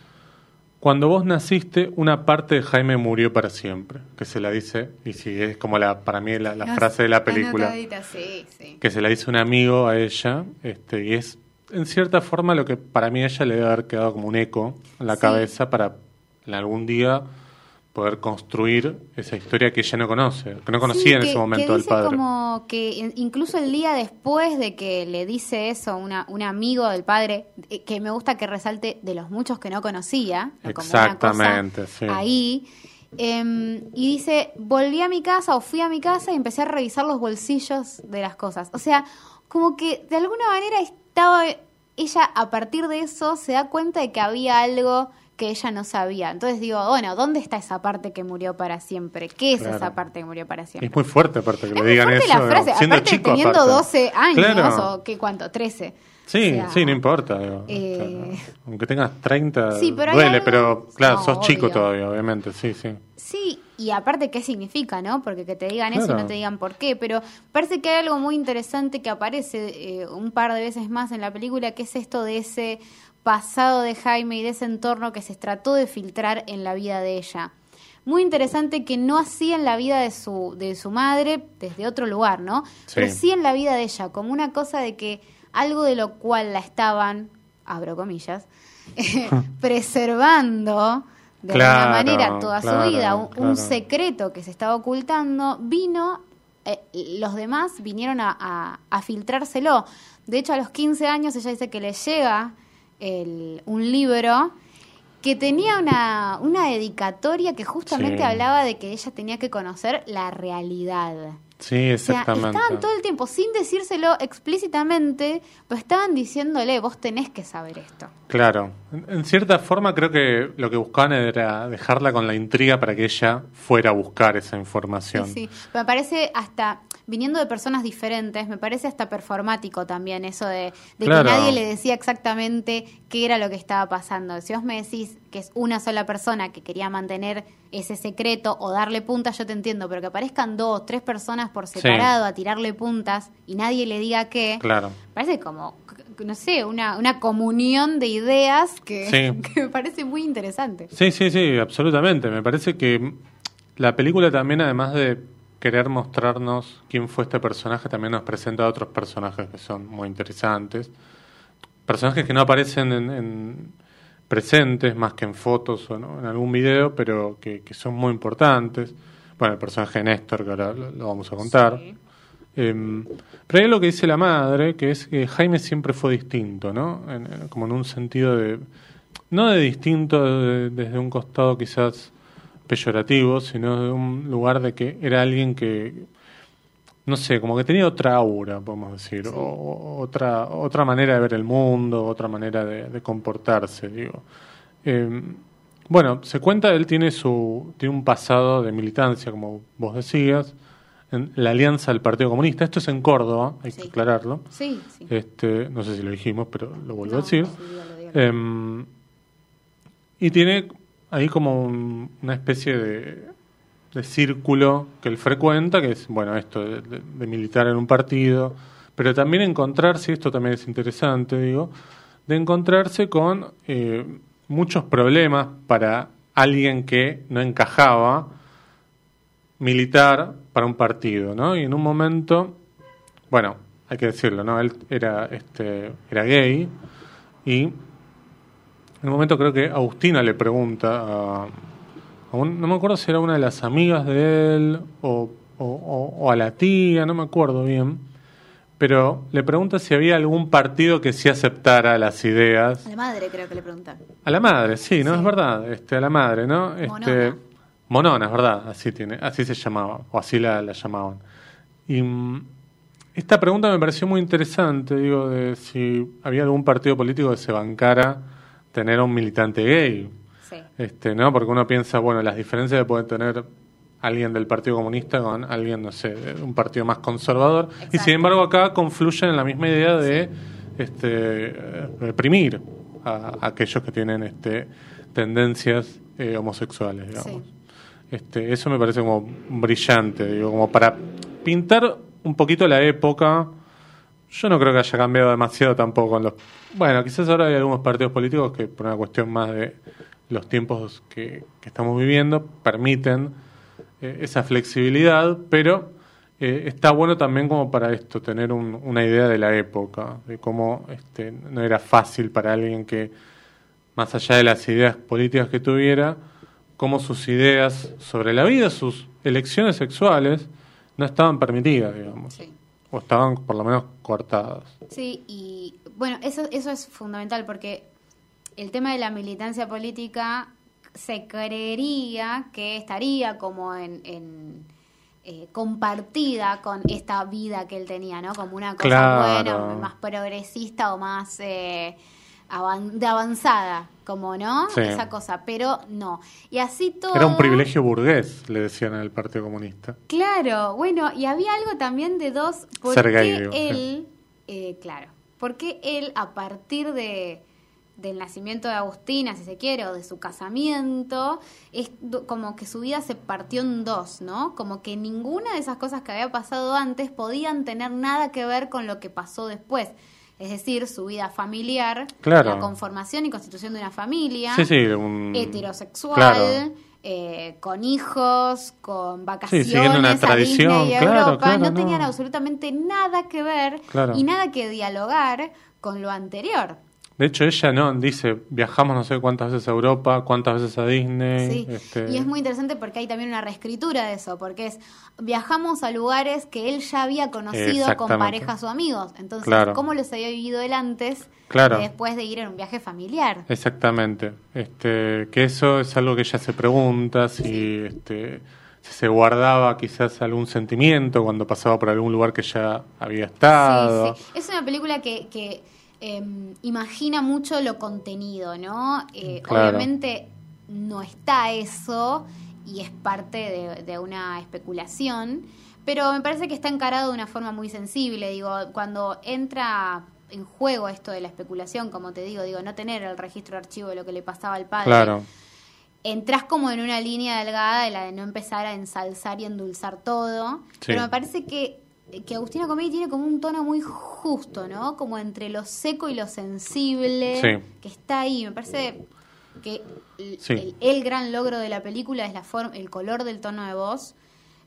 cuando vos naciste, una parte de Jaime murió para siempre, que se la dice, y sí, es como la, para mí la, la frase de la película, que se la dice un amigo a ella, este, y es en cierta forma lo que para mí a ella le debe haber quedado como un eco en la cabeza para en algún día poder construir esa historia que ella no conoce, que no conocía en ese momento que dice padre. como que incluso el día después de que le dice eso una, un amigo del padre, eh, que me gusta que resalte de los muchos que no conocía, exactamente, sí. ahí, em, y dice, volví a mi casa o fui a mi casa y empecé a revisar los bolsillos de las cosas. O sea, como que de alguna manera estaba, ella a partir de eso se da cuenta de que había algo que ella no sabía. Entonces digo, bueno, ¿dónde está esa parte que murió para siempre? ¿Qué es esa parte que murió para siempre? Es muy fuerte, aparte, que le digan eso. La frase, siendo aparte, teniendo 12 años, o ¿qué cuánto? 13. Sí, sí, no importa. Eh, aunque tengas 30, duele, pero claro, sos chico todavía, obviamente, sí, sí. Sí, y aparte, ¿qué significa, no? Porque que te digan eso y no te digan por qué, pero parece que hay algo muy interesante que aparece eh, un par de veces más en la película, que es esto de ese pasado de Jaime y de ese entorno que se trató de filtrar en la vida de ella. Muy interesante que no hacía en la vida de su, de su madre desde otro lugar, ¿no? Pero sí en la vida de ella, como una cosa de que algo de lo cual la estaban, abro comillas, preservando de alguna manera toda su vida, un, secreto que se estaba ocultando, vino, eh, los demás vinieron a, a, filtrárselo. De hecho, a los 15 años ella dice que le llega un libro que tenía una, una dedicatoria que justamente hablaba de que ella tenía que conocer la realidad. Sí, exactamente. estaban todo el tiempo, sin decírselo explícitamente, pero estaban diciéndole, vos tenés que saber esto. Claro. En, cierta forma creo que lo que buscaban era dejarla con la intriga para que ella fuera a buscar esa información. Sí, sí. Me parece hasta, viniendo de personas diferentes, me parece hasta performático también eso de, que nadie le decía exactamente qué era lo que estaba pasando. Si vos me decís que es una sola persona que quería mantener ese secreto o darle puntas, yo te entiendo, pero que aparezcan dos, tres personas por separado a tirarle puntas y nadie le diga qué, claro. parece como no sé, una, una comunión de ideas que, me parece muy interesante. Sí, sí, sí, absolutamente. Me parece que la película también, además de querer mostrarnos quién fue este personaje, también nos presenta a otros personajes que son muy interesantes. Personajes que no aparecen en, presentes más que en fotos o en algún video, pero que, son muy importantes. Bueno, el personaje de Néstor, que ahora lo, vamos a contar. Em, pero hay lo que dice la madre, que es que Jaime siempre fue distinto, ¿no? como en un sentido de. No de distinto desde un costado quizás peyorativo, sino de un lugar de que era alguien que. No sé, como que tenía otra aura, podemos decir, o, otra, otra manera de ver el mundo, otra manera de, comportarse, digo. Em, bueno, se cuenta, él tiene, su, tiene un pasado de militancia, como vos decías, en la alianza del Partido Comunista. Esto es en Córdoba, hay que aclararlo. Sí, Este, no sé si lo dijimos, pero lo vuelvo a decir. Em, y tiene ahí como una especie de, de, círculo que él frecuenta, que es, bueno, esto de, militar en un partido, pero también encontrarse, esto también es interesante, digo, de encontrarse con eh, muchos problemas para alguien que no encajaba militar para un partido, ¿no? Y en un momento, bueno, hay que decirlo, ¿no? Él era, este, era gay y en un momento creo que Agustina le pregunta a, no me acuerdo si era una de las amigas de él o, o, a la tía, no me acuerdo bien, pero le pregunta si había algún partido que sí aceptara las ideas. A la madre creo que le pregunta. A la madre, sí, ¿no? Es verdad, este, a la madre, ¿no? Este, Monona, es verdad, así tiene, así se llamaba, o así la, llamaban. Y mm, esta pregunta me pareció muy interesante, digo, de si había algún partido político que se bancara tener a un militante gay. Sí. Este, ¿no? Porque uno piensa, bueno, las diferencias que puede tener alguien del Partido Comunista con alguien, no sé, un partido más conservador. Y sin embargo acá confluyen en la misma idea de este, reprimir a, aquellos que tienen este, tendencias eh, homosexuales, digamos. Este, eso me parece como brillante, digo, como para pintar un poquito la época. Yo no creo que haya cambiado demasiado tampoco en los... Bueno, quizás ahora hay algunos partidos políticos que por una cuestión más de los tiempos que, estamos viviendo permiten eh, esa flexibilidad, pero eh, está bueno también como para esto, tener una idea de la época, de cómo este, no era fácil para alguien que, más allá de las ideas políticas que tuviera, cómo sus ideas sobre la vida, sus elecciones sexuales, no estaban permitidas, digamos. O estaban por lo menos cortadas. Sí, y bueno, eso, eso es fundamental porque el tema de la militancia política se creería que estaría como en, eh, compartida con esta vida que él tenía, ¿no? Como una cosa buena, más progresista o más... Eh, de avanzada, como, ¿no? Sí. Esa cosa, pero no. Y así todo... Era un privilegio burgués, le decían en el Partido Comunista. Claro, bueno, y había algo también de dos... ¿Por Ser qué gay, digo, sí. él, eh, claro, porque él a partir de del nacimiento de Agustina, si se quiere, o de su casamiento, es como que su vida se partió en dos, ¿no? Como que ninguna de esas cosas que había pasado antes podían tener nada que ver con lo que pasó después. Es decir, su vida familiar, Claro. la conformación y constitución de una familia, Sí, sí, un... heterosexual, Claro. eh, con hijos, con Sí, vacaciones siguiendo una a tradición, Disney y a claro, Europa, claro, no, no. tenían absolutamente nada que ver Claro. y nada que dialogar con lo anterior. De hecho, ella no dice, viajamos no sé cuántas veces a Europa, cuántas veces a Disney. Sí, este, y es muy interesante porque hay también una reescritura de eso, porque es viajamos a lugares que él ya había conocido con parejas o amigos. Entonces, Claro. ¿cómo los había vivido él antes Claro. de después de ir en un viaje familiar? Exactamente. Este, que eso es algo que ella se pregunta si, este, si se guardaba quizás algún sentimiento cuando pasaba por algún lugar que ya había estado. Sí, sí. Es una película que, que em, imagina mucho lo contenido, ¿no? Eh, Claro. Obviamente no está eso y es parte de, de una especulación, pero me parece que está encarado de una forma muy sensible. Digo, cuando entra en juego esto de la especulación, como te digo, digo, no tener el registro de archivo de lo que le pasaba al padre Claro. entras como en una línea delgada de la de no empezar a ensalzar y endulzar todo. Sí. Pero me parece que, que Agustina Comedi tiene como un tono muy justo, ¿no? Como entre lo seco y lo sensible, Sí. que está ahí. Me parece que el, Sí. el- el gran logro de la película es la forma, el color del tono de voz,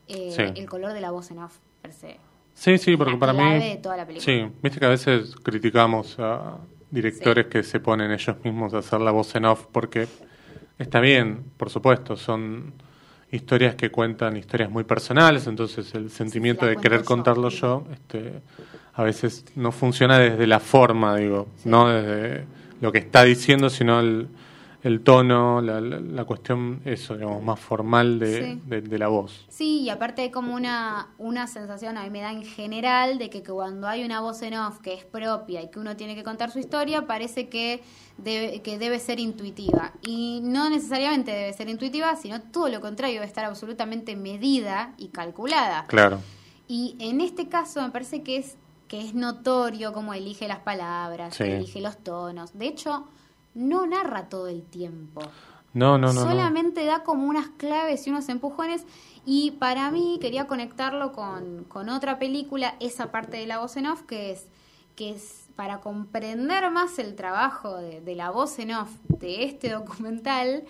eh, Sí. el color de la voz en off, per se. Sí, sí, porque La para mí... de toda la película. Sí, viste que a veces criticamos a directores que se ponen ellos mismos a hacer la voz en off porque está bien, por supuesto, son historias que cuentan historias muy personales, entonces el sentimiento de querer contarlo yo, este, a veces no funciona desde la forma, digo, no desde lo que está diciendo, sino el, el tono, la, la- la cuestión, eso, digamos, más formal de, Sí. de- de la voz. Sí, y aparte hay como una, una sensación, a mí me da en general, de que, que cuando hay una voz en off que es propia y que uno tiene que contar su historia, parece que debe, que debe ser intuitiva. Y no necesariamente debe ser intuitiva, sino todo lo contrario, debe estar absolutamente medida y calculada. Claro, Y en este caso me parece que es que es notorio cómo elige las palabras, Sí. elige los tonos. De hecho, no narra todo el tiempo. no, no, no. no. Solamente da como unas claves y unos empujones. Y para mí quería conectarlo con, con otra película, esa parte de la voz en off, que es, que es para comprender más el trabajo de, de la voz en off de este documental,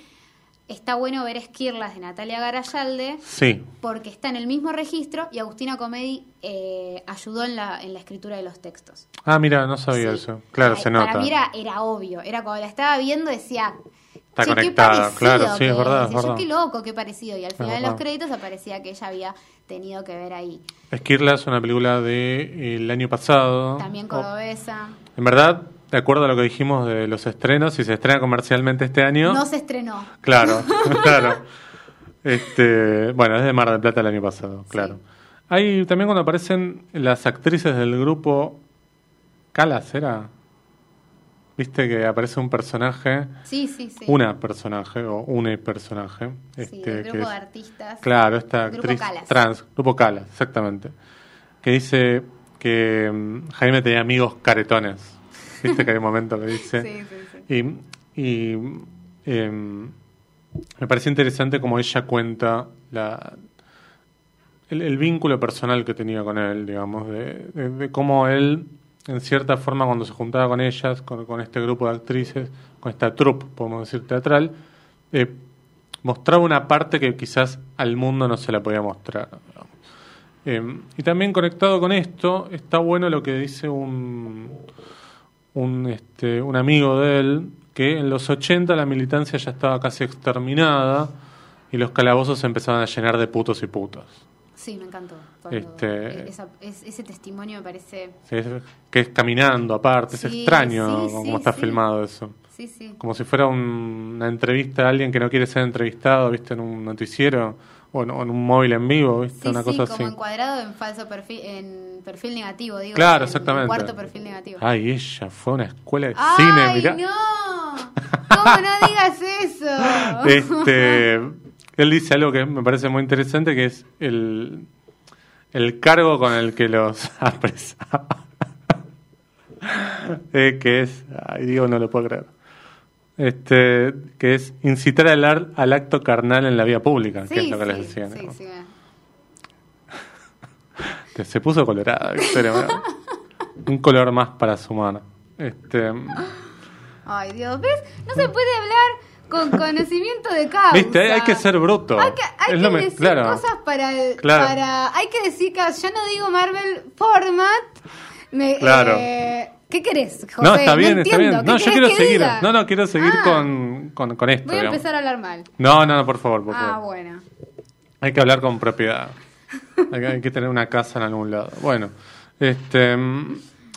está bueno ver Esquirlas de Natalia Garayalde, Sí, porque está en el mismo registro y Agustina Comedi eh, ayudó en la, en la escritura de los textos. Ah, mira, no sabía Sí. eso. Claro, se nota. Para mí era, era obvio, era cuando la estaba viendo decía... Está "Che, qué conectada, claro, sí, es verdad, es yo, qué loco, qué parecido. Y al final de los créditos aparecía que ella había tenido que ver ahí. Esquirla es una película del año pasado. También Oh, cordobesa. En verdad, de acuerdo a lo que dijimos de los estrenos, si se estrena comercialmente este año. No se estrenó. Claro, claro. Este, bueno, es de Mar del Plata el año pasado, claro. Hay también cuando aparecen las actrices del grupo Calas, ¿era? Viste que aparece un personaje, Sí, sí, sí. una personaje o un personaje. Sí, este, que grupo es- de artistas. Claro, esta actriz Calas. trans, Grupo Calas, exactamente. Que dice que mm, Jaime tenía amigos caretones. Viste que hay un momento que dice. Sí, sí, sí. Y, y, em, me parece interesante como ella cuenta la, el, el vínculo personal que tenía con él, digamos, de, de- de cómo él, en cierta forma, cuando se juntaba con ellas, con, con este grupo de actrices, con esta troupe, podemos decir, teatral, eh, mostraba una parte que quizás al mundo no se la podía mostrar. Eh, y también conectado con esto, está bueno lo que dice un, un, este, un amigo de él, que en los 80 la militancia ya estaba casi exterminada y los calabozos se empezaban a llenar de putos y putas. Sí, me encantó. Este- esa- es- ese testimonio me parece... Sí, es- que es caminando aparte, es extraño sí, cómo está filmado eso. Sí, sí. Como si fuera un- una entrevista a alguien que no quiere ser entrevistado, viste, en un noticiero, o en, un móvil en vivo, ¿viste? Sí, una sí, cosa como así. encuadrado en falso perfil, en perfil negativo, digo. Claro, en exactamente. cuarto perfil negativo. Ay, ella fue a una escuela de ¡Ay, cine, mirá. no! ¿Cómo no digas eso? Este, él dice algo que me parece muy interesante, que es el, el cargo con el que los apresaba. Eh, que es, ay Diego, no lo puedo creer. Este, que es incitar al, ar- al acto carnal en la vía pública, que es lo que les decía. sí, ¿no? sí. Se puso colorada. Un color más para su mano. Este, Ay, Dios, ¿ves? No se puede hablar con conocimiento de causa. Viste, hay, que ser bruto. Hay que, hay Es que lo me- decir claro. cosas para, el- Claro. para... Hay que decir que yo no digo Marvel Format. Me, Claro. eh, ¿Qué querés, José? No, está bien, está bien. No, ¿Qué yo quiero seguir. diga? No, no, quiero seguir Ah, con, con, con esto. Voy a digamos. empezar a hablar mal. No, no, no, por favor, por Ah, favor. bueno. Hay que hablar con propiedad. Hay que, hay que tener una casa en algún lado. Bueno, este,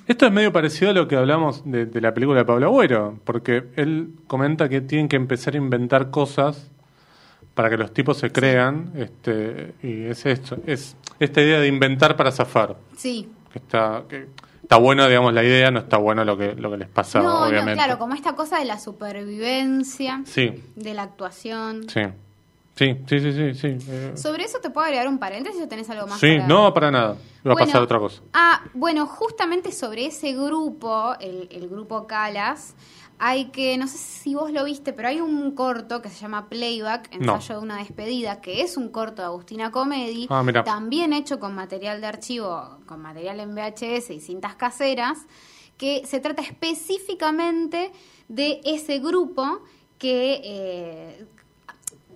esto es medio parecido a lo que hablamos de, de la película de Pablo Agüero, porque él comenta que tienen que empezar a inventar cosas para que los tipos se crean, este, y es esto, es esta idea de inventar para zafar, Sí. que está, que está bueno, digamos, la idea, no está bueno lo que, lo que les pasa, no, obviamente. no, claro, como esta cosa de la supervivencia, Sí, de la actuación. sí, sí, sí, sí, sí, sí. eh, Sobre eso te puedo agregar un paréntesis o tenés algo más sí, para- no, para nada, iba a pasar otra cosa. Ah, bueno, justamente sobre ese grupo, el, el grupo Calas, hay que, no sé si vos lo viste, pero hay un corto que se llama Playback, No. ensayo de una despedida, que es un corto de Agustina Comedy, Ah, también hecho con material de archivo, con material en VHS y cintas caseras, que se trata específicamente de ese grupo que... eh,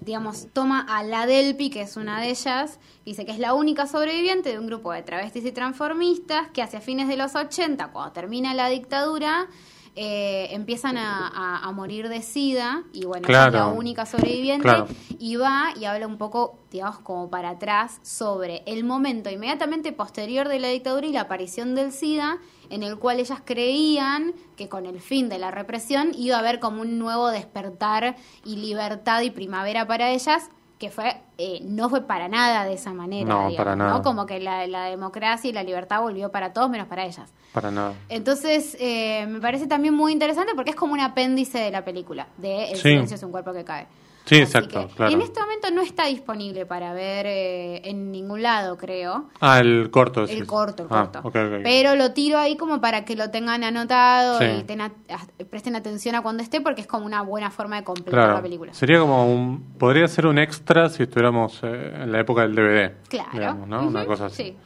digamos, toma a la Delpi, que es una de ellas, dice que es la única sobreviviente de un grupo de travestis y transformistas que hacia fines de los 80, cuando termina la dictadura, eh, empiezan a, a- a morir de sida y bueno, es la única sobreviviente Claro. y va y habla un poco, digamos, como para atrás sobre el momento inmediatamente posterior de la dictadura y la aparición del SIDA, en el cual ellas creían que con el fin de la represión iba a haber como un nuevo despertar y libertad y primavera para ellas, que fue eh, no fue para nada de esa manera, No, digamos, para ¿no? nada. Como que la, la democracia y la libertad volvió para todos menos para ellas. Para nada. Entonces, eh, me parece también muy interesante porque es como un apéndice de la película, de El Sí. silencio es un cuerpo que cae. Sí, Así exacto, claro. En este momento no está disponible para ver eh, en ningún lado, creo. Ah, el corto. El corto, el Ah, corto. Pero lo tiro ahí como para que lo tengan anotado Sí. y ten a- a- presten atención a cuando esté porque es como una buena forma de completar Claro. la película. Sería como un. Podría ser un extra si estuviéramos eh, en la época del DVD. Claro. digamos, ¿no? Una cosa así. sí.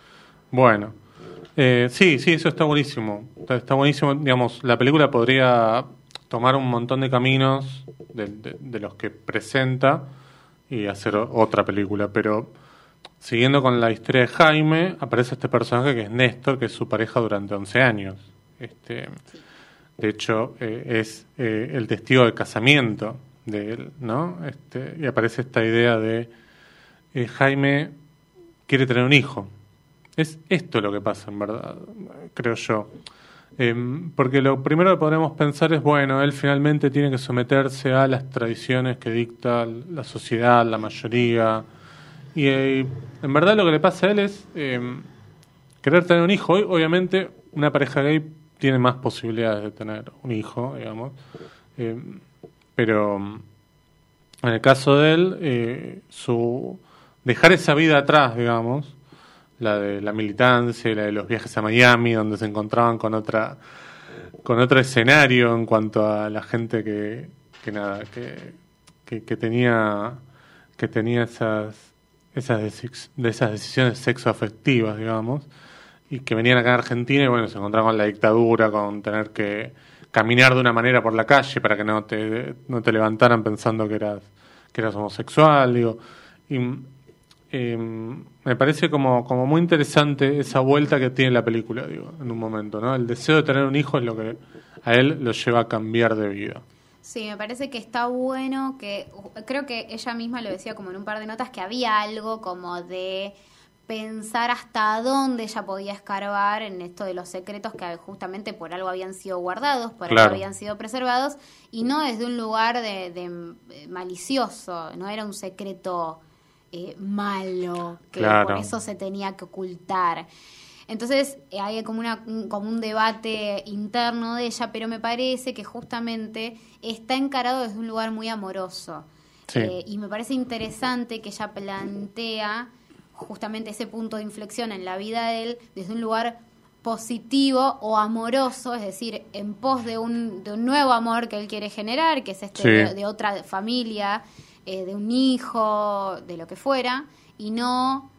Bueno. Eh, sí, sí, eso está buenísimo. Está, está buenísimo. Digamos, la película podría tomar un montón de caminos de, de- los que presenta y hacer otra película, pero siguiendo con la historia de Jaime, aparece este personaje que es Néstor, que es su pareja durante 11 años. Este, De hecho, eh, es eh, el testigo de casamiento de él, ¿no? Este, y aparece esta idea de eh, Jaime quiere tener un hijo. Es esto lo que pasa, en verdad, creo yo. Em, porque lo primero que podremos pensar es, bueno, él finalmente tiene que someterse a las tradiciones que dicta la sociedad, la mayoría. Y eh, en verdad lo que le pasa a él es em, querer tener un hijo. Hoy, obviamente, una pareja gay tiene más posibilidades de tener un hijo, digamos. Em, pero en el caso de él, eh, su dejar esa vida atrás, digamos, la de la militancia, la de los viajes a Miami, donde se encontraban con otra con otro escenario en cuanto a la gente que, que nada, que, que, tenía que tenía esas esas de esas decisiones sexoafectivas, digamos, y que venían acá a Argentina y bueno, se encontraban con la dictadura, con tener que caminar de una manera por la calle para que no te, no te levantaran pensando que eras, que eras homosexual, digo. Y eh, me parece como, como muy interesante esa vuelta que tiene la película, digo, en un momento, ¿no? El deseo de tener un hijo es lo que a él lo lleva a cambiar de vida. Sí, me parece que está bueno, que creo que ella misma lo decía como en un par de notas, que había algo como de pensar hasta dónde ella podía escarbar en esto de los secretos que justamente por algo habían sido guardados, por Claro. algo habían sido preservados, y no desde un lugar de, de, eh, malicioso, no era un secreto eh, malo, que Claro. por eso se tenía que ocultar. Entonces eh, hay como, una, un- como un debate interno de ella, pero me parece que justamente está encarado desde un lugar muy amoroso. Sí. Eh, y me parece interesante que ella plantea justamente ese punto de inflexión en la vida de él desde un lugar positivo o amoroso, es decir, en pos de un, de un nuevo amor que él quiere generar, que es este Sí. de, de otra familia, eh, de un hijo, de lo que fuera, y no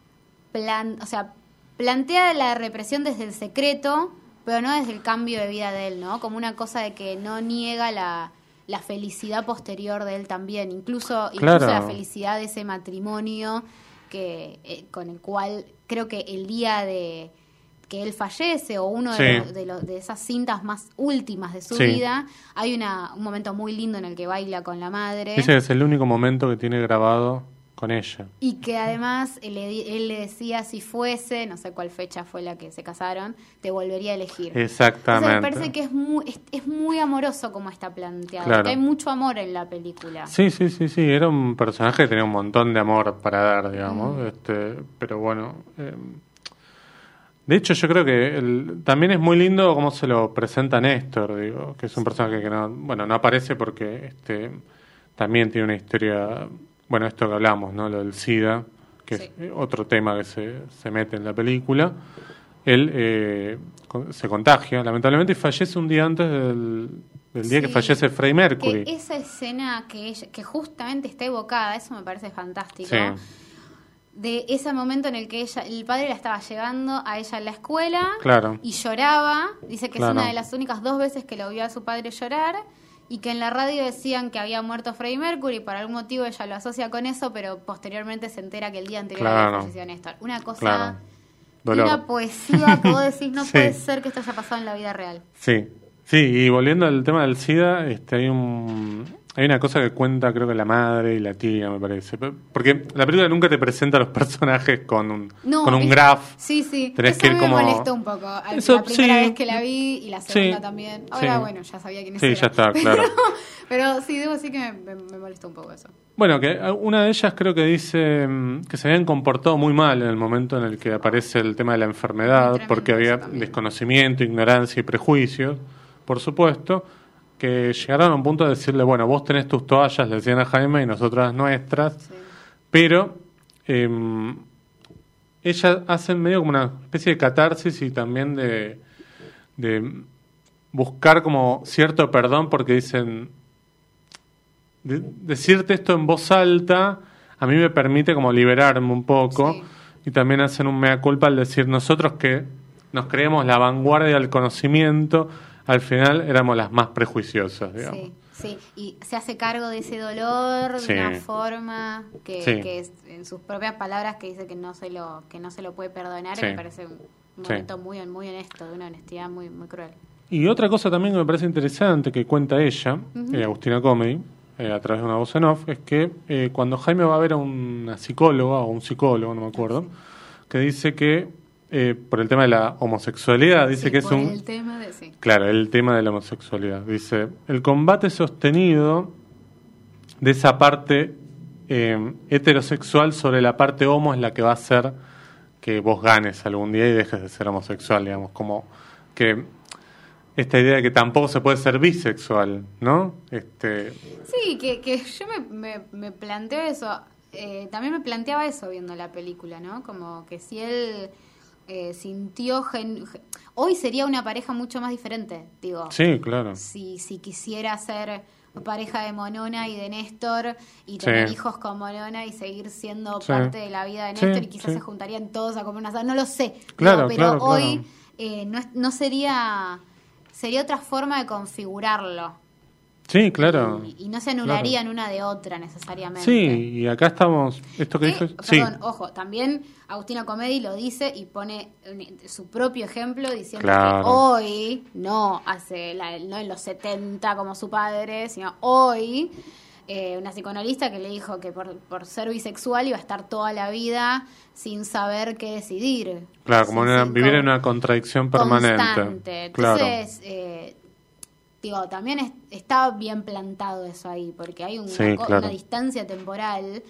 plan, o sea, plantea la represión desde el secreto, pero no desde el cambio de vida de él, ¿no? Como una cosa de que no niega la, la felicidad posterior de él también, incluso, la felicidad de ese matrimonio que eh, con el cual creo que el día de que él fallece o uno de, los- de, esas cintas más últimas de su Sí. vida, hay una, un momento muy lindo en el que baila con la madre. Dice que es el único momento que tiene grabado con ella. Y que además él le, di- él le decía si fuese, no sé cuál fecha fue la que se casaron, te volvería a elegir. Exactamente. Entonces me parece que es muy, es, es muy amoroso como está planteado. Claro. que hay mucho amor en la película. Sí, sí, sí, sí, era un personaje que tenía un montón de amor para dar, digamos, Mm. este, pero bueno, eh, de hecho yo creo que el- también es muy lindo cómo se lo presenta Néstor, digo, que es un personaje que no, bueno, no aparece porque este, también tiene una historia, bueno, esto que hablamos, ¿no? Lo del SIDA, que Sí. es otro tema que se, se mete en la película. Él eh, se contagia, lamentablemente, y fallece un día antes del, del día que fallece Freddie Mercury. Que esa escena que, ella- que justamente está evocada, eso me parece fantástico. Sí. De ese momento en el que ella, el padre la estaba llegando a ella en la escuela Claro. y lloraba. Dice que Claro. es una de las únicas dos veces que lo vio a su padre llorar y que en la radio decían que había muerto Freddie Mercury. Por algún motivo ella lo asocia con eso, pero posteriormente se entera que el día anterior Claro. había fallecido Néstor. Una cosa. Una poesía que vos decís, no Sí. puede ser que esto haya pasado en la vida real. Sí, sí, y volviendo al tema del SIDA, este, hay un hay una cosa que cuenta creo que la madre y la tía, me parece. Porque la película nunca te presenta a los personajes con un, No, con un es- graph. Sí, sí. Tenés Eso que ir me como- molestó un poco. Al- Eso, la primera sí. vez que la vi y la segunda Sí, también. Ahora, sí. bueno, ya sabía quién Sí, era. ya está, claro. Pero sí, debo decir que me, me- me molestó un poco eso. Bueno, que una de ellas creo que dice mm, que se habían comportado muy mal en el momento en el que aparece el tema de la enfermedad, porque había desconocimiento, ignorancia y prejuicios, por supuesto, que llegaron a un punto de decirle, bueno, vos tenés tus toallas, le decían a Jaime, y nosotras nuestras, Sí. pero eh, ellas hacen medio como una especie de catarsis y también de, de buscar como cierto perdón porque dicen de- decirte esto en voz alta a mí me permite como liberarme un poco Sí. y también hacen un mea culpa al decir nosotros que nos creemos la vanguardia del conocimiento al final éramos las más prejuiciosas digamos Sí, sí. Y se hace cargo de ese dolor Sí. de una forma que, Sí. que es, en sus propias palabras que dice que no se lo que no se lo puede perdonar. Sí. Me parece un momento muy muy honesto, de una honestidad muy muy cruel. Y otra cosa también que me parece interesante que cuenta ella, eh, Agustina Comedy, eh, a través de una voz en off, es que eh, cuando Jaime va a ver a una psicóloga o un psicólogo, no me acuerdo, que dice que eh, por el tema de la homosexualidad, dice Sí, que es por un... el tema de sí. Claro, el tema de la homosexualidad. Dice, el combate sostenido de esa parte eh, heterosexual sobre la parte homo es la que va a hacer que vos ganes algún día y dejes de ser homosexual, digamos, como que esta idea de que tampoco se puede ser bisexual, ¿no? Este, Sí, que, que yo me, me, me planteo eso. eh, también me planteaba eso viendo la película, ¿no? Como que si él eh, sintió... gen- ge- Hoy sería una pareja mucho más diferente, digo. sí, claro. Si, si quisiera ser pareja de Monona y de Néstor y tener Sí. hijos con Monona y seguir siendo Sí. parte de la vida de Sí, Néstor y quizás se juntarían todos a comer un asado, no lo sé. Claro, pero claro, hoy claro. eh, no, no sería... Sería otra forma de configurarlo. Sí, claro. Y, y no se anularían una de otra necesariamente. Sí, y acá estamos, esto que Que, dijo, sí, ojo, también Agustina Comedi lo dice y pone un- su propio ejemplo diciendo Claro. que hoy, no hace la- no en los 70 como su padre, sino hoy, eh, una psicoanalista que le dijo que por, por ser bisexual iba a estar toda la vida sin saber qué decidir. claro, como una- vivir en una contradicción permanente. constante. Claro. Entonces, eh, digo, también es- está bien plantado eso ahí, porque hay una, Sí, co- claro. una distancia temporal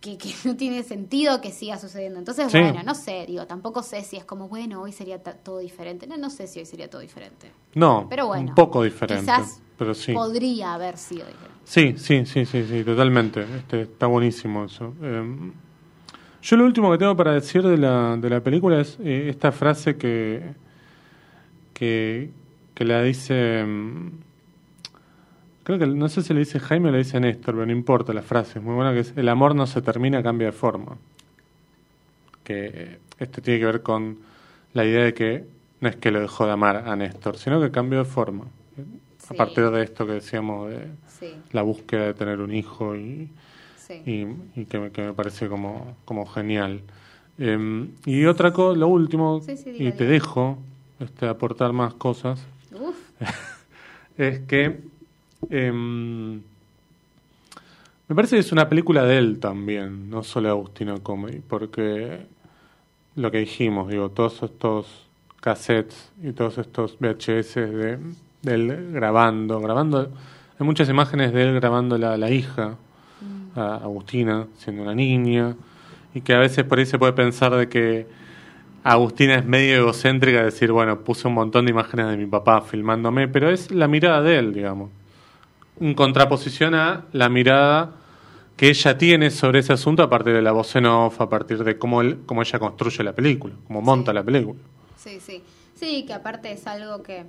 que, que no tiene sentido que siga sucediendo. Entonces, Sí. bueno, no sé, digo, tampoco sé si es como, bueno, hoy sería todo diferente. No, no sé si hoy sería todo diferente. No, Pero bueno, un poco diferente. quizás pero sí. Podría haber sido diferente. Sí, sí, sí, sí, sí, totalmente. Este, está buenísimo eso. Eh, yo lo último que tengo para decir de la, de la película es eh, esta frase que, que, que la dice... mm, Creo que no sé si le dice Jaime o le dice Néstor, pero no importa la frase, es muy buena, que es el amor no se termina, cambia de forma. Que esto tiene que ver con la idea de que no es que lo dejó de amar a Néstor, sino que cambió de forma. A partir de esto que decíamos de Sí, la búsqueda de tener un hijo y, sí. y, y que, me, que me parece como, como genial. Eh, y otra cosa, lo último, y te dejo este, aportar más cosas, Uf, es que em, me parece que es una película de él también, no solo de Agustino Comedy, porque lo que dijimos, digo, todos estos cassettes y todos estos VHS de, de él grabando, grabando, hay muchas imágenes de él grabando la, la hija, a Agustina, siendo una niña, y que a veces por ahí se puede pensar de que Agustina es medio egocéntrica, de decir, bueno, puse un montón de imágenes de mi papá filmándome, pero es la mirada de él, digamos. En contraposición a la mirada que ella tiene sobre ese asunto a partir de la voz en off, a partir de cómo, él, cómo ella construye la película, cómo monta Sí. la película. sí, sí. Sí, que aparte es algo que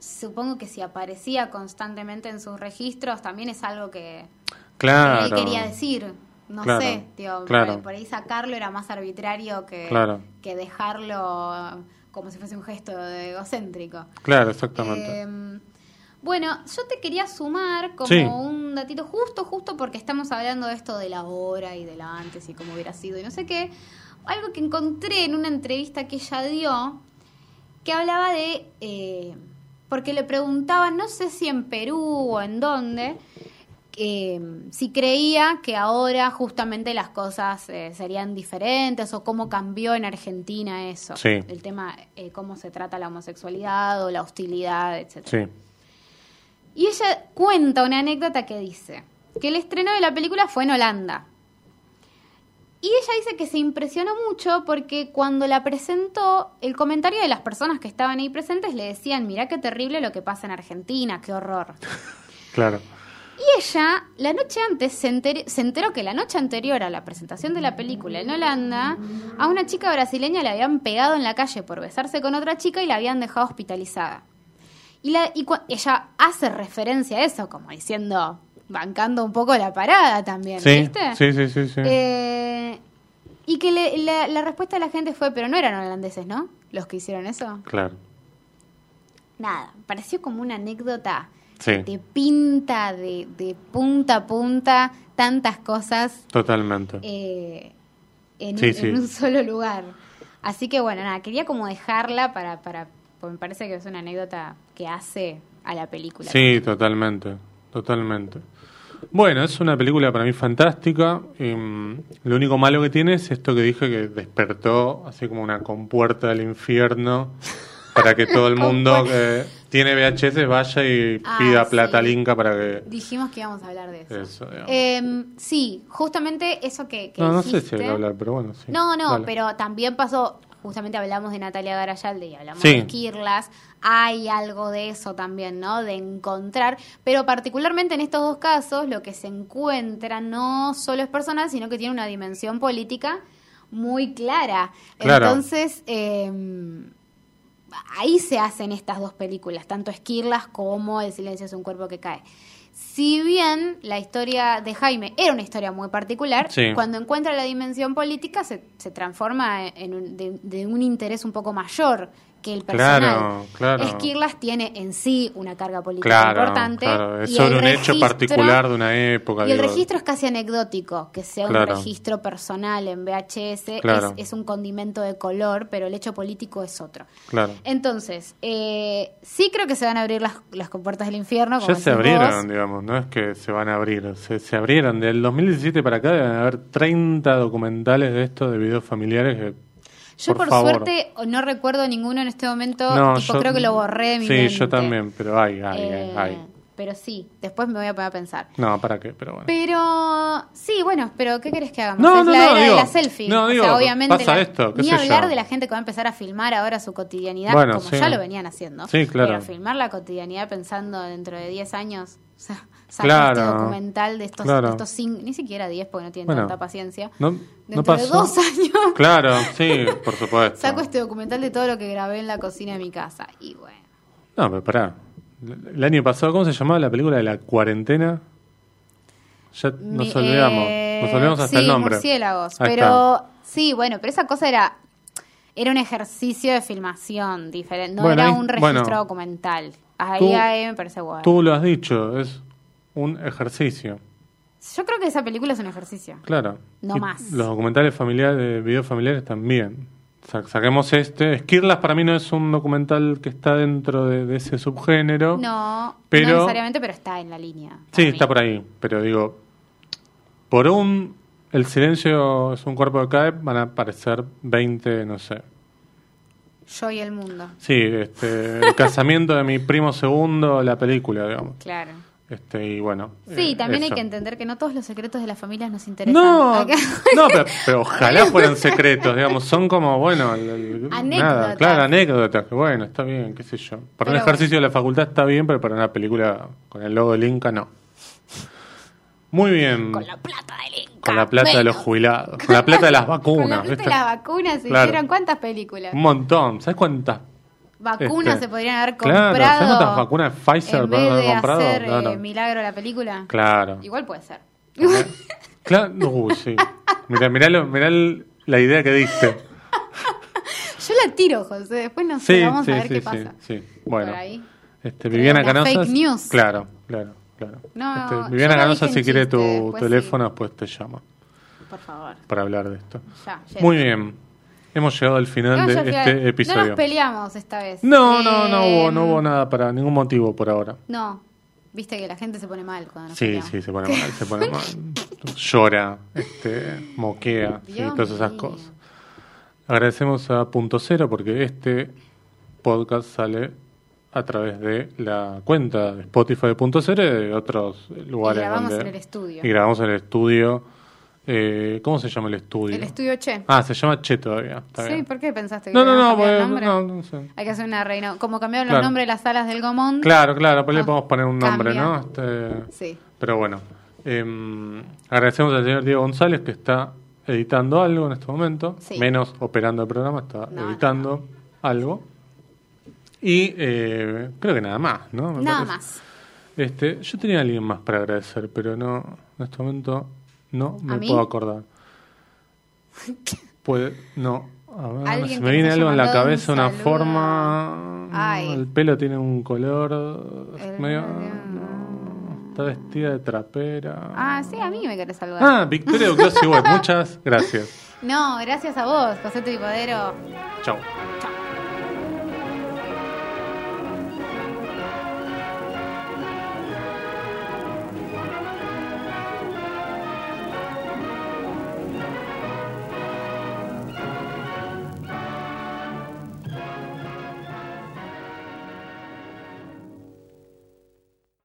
supongo que si aparecía constantemente en sus registros, también es algo que, que Claro. él quería decir. No Claro, sé, digo, claro. por, por ahí sacarlo era más arbitrario que, Claro. que dejarlo como si fuese un gesto de egocéntrico. Claro, exactamente. Eh, bueno, yo te quería sumar como Sí. un datito justo, justo porque estamos hablando de esto de la hora y de la antes y cómo hubiera sido y no sé qué. Algo que encontré en una entrevista que ella dio, que hablaba de, eh, porque le preguntaban, no sé si en Perú o en dónde, eh, si creía que ahora justamente las cosas eh, serían diferentes o cómo cambió en Argentina eso. Sí. El tema, eh, cómo se trata la homosexualidad o la hostilidad, etc. sí. Y ella cuenta una anécdota que dice que el estreno de la película fue en Holanda. Y ella dice que se impresionó mucho porque cuando la presentó, el comentario de las personas que estaban ahí presentes le decían, mirá qué terrible lo que pasa en Argentina, qué horror. Claro. Y ella, la noche antes, se, enter- se enteró que la noche anterior a la presentación de la película en Holanda, a una chica brasileña le habían pegado en la calle por besarse con otra chica y la habían dejado hospitalizada. Y, la, y ella hace referencia a eso, como diciendo, bancando un poco la parada también, Sí, ¿viste? sí, sí, sí. sí. Eh, y que le- la, la respuesta de la gente fue, pero no eran holandeses, ¿no? Los que hicieron eso. Claro. Nada, pareció como una anécdota Sí. te pinta de, de punta a punta tantas cosas Totalmente. eh, en, Sí, un, sí. en un solo lugar. Así que bueno, nada, quería como dejarla para, para, porque me parece que es una anécdota que hace a la película. Sí, totalmente, totalmente. Bueno, es una película para mí fantástica. y, mm, lo único malo que tiene es esto que dije que despertó así como una compuerta del infierno para que todo el mundo que tiene VHS vaya y Ah, pida plata sí. al Inca para que... Dijimos que íbamos a hablar de eso. Eh, sí, justamente eso que, que no, no sé si hay que hablar, pero bueno, sí. No, no, Dale. pero también pasó, justamente hablamos de Natalia Garayalde y hablamos Sí. de Kirlas, hay algo de eso también, ¿no? De encontrar, pero particularmente en estos dos casos lo que se encuentra no solo es personal, sino que tiene una dimensión política muy clara. Claro. Entonces, eh, ahí se hacen estas dos películas, tanto Esquirlas como El silencio es un cuerpo que cae. Si bien la historia de Jaime era una historia muy particular, Sí. cuando encuentra la dimensión política se, se transforma en un, de, de un interés un poco mayor que el personal. Claro, claro. Esquirlas tiene en sí una carga política Claro, importante. claro, es y sobre un hecho particular de una época. y el digo. registro es casi anecdótico, que sea Claro. un registro personal en VHS es, es un condimento de color, pero el hecho político es otro. Claro. Entonces, eh, sí creo que se van a abrir las, las compuertas del infierno. Como Ya se abrieron, vos. digamos, no es que se van a abrir, se, se abrieron. Del 2017 para acá deben haber 30 documentales de esto, de videos familiares. Que, Yo, por, favor. suerte, no recuerdo ninguno en este momento. No, tipo, yo- creo que lo borré de mi Sí, mente. yo también, pero hay, hay, Eh, hay. pero sí, después me voy a poner a pensar. No, ¿para qué? Pero bueno. Pero sí, bueno, pero ¿qué querés que hagamos? No, es no, la no, era digo- de la selfie. no, O digo, sea, obviamente pasa la- esto, qué ni sé hablar yo. de la gente que va a empezar a filmar ahora su cotidianidad, Bueno, como sí. ya lo venían haciendo. Sí, claro. Pero filmar la cotidianidad pensando dentro de 10 años, o sea, saco Claro. este documental de estos, Claro. de estos cin- ni siquiera 10 porque no tienen Bueno, tanta paciencia. No, no Dentro de pasó. dos años Claro, sí, por supuesto. saco este documental de todo lo que grabé en la cocina de mi casa. Y bueno, No, pero pará. El año pasado, ¿cómo se llamaba la película de la cuarentena? Ya nos olvidamos. eh, nos olvidamos hasta sí, el nombre. murciélagos. Ahí pero está. sí, bueno, pero esa cosa era era un ejercicio de filmación diferente, no Bueno, era un registro bueno. documental. Ahí, Tú- ahí me parece bueno. Tú lo has dicho, es un ejercicio. Yo creo que esa película es un ejercicio. Claro. No Y más. Los documentales familiares, de videos familiares también. Sa- saquemos este. Esquirlas para mí no es un documental que está dentro de, de ese subgénero. No, Pero- no necesariamente, pero está en la línea. Sí, está por ahí. Pero digo, por un El silencio es un cuerpo que cae, van a aparecer 20, no sé. Yo y el mundo. Sí, este, el casamiento de mi primo segundo, la película, digamos. Claro. Este, y bueno. Sí, eh, también hay que entender que no todos los secretos de las familias nos interesan. No, Acá- no pero, pero ojalá fueran secretos, digamos, son como, bueno, Anécdotas. claro, anécdotas, que bueno, está bien, qué sé yo. Para un ejercicio de la facultad está bien, pero para una película con el logo del Inca, no. Muy bien, Con la plata del Inca. con la plata de los jubilados, con la plata de las Con la vacunas, de ¿viste? las vacunas se Claro. hicieron cuántas películas. Un montón, ¿sabes cuántas? Vacunas este, se podrían haber claro, comprado. ¿sabes cuántas vacunas Pfizer en vez haber de comprado? hacer No, no. eh, milagro la película. Claro. Igual puede ser. Claro, uy, sí. Mirá, mirá, lo- mirá el- la idea que diste. Yo la tiro, José. Después no sé, Sí, vamos sí, a ver sí, qué sí, pasa. sí. Bueno, este, Viviana Canosa. fake news. Claro, claro, claro. No, Este, Viviana Canosa, si quiere chiste, tu teléfono, después te llama Por favor. para hablar de esto. Ya, ya. Muy bien. Hemos llegado al final No, de este No episodio. nos peleamos esta vez. No, no, no Eh, hubo, no hubo nada para ningún motivo por ahora. No. Viste que la gente se pone mal cuando nos Sí, peleamos. sí, se pone mal, se pone mal. Llora, este, moquea, sí, Dios todas esas cosas. Agradecemos a Punto Cero porque este podcast sale a través de la cuenta de Spotify de Punto Cero y de otros lugares. Y grabamos donde- en el estudio. Y grabamos en el estudio. Eh, ¿Cómo se llama el estudio? El estudio Che. Ah, se llama Che todavía. Está sí, bien. ¿por qué pensaste que No, no, no, el nombre? no, no sé. Hay que hacer una reina. Como cambiaron Claro. los nombres de las salas del Gomón. Claro, claro, pues le Ah, podemos poner un nombre, cambia. ¿no? Este, Sí. Pero bueno, eh, agradecemos al señor Diego González que está editando algo en este momento, Sí. menos operando el programa, está No, editando algo. Y eh, creo que nada más, ¿no? Me Nada parece. más. Este, yo tenía a alguien más para agradecer, pero no, en este momento no me puedo acordar. Puede, no. A ver, se me viene algo en la un cabeza, una forma. Ay. El pelo tiene un color. El- medio. no, está vestida de trapera. Ah, sí, a mí me querés saludar. Ah, Victoria Duclos Web, muchas gracias. No, gracias a vos, José Tripodero. Chao. Chao.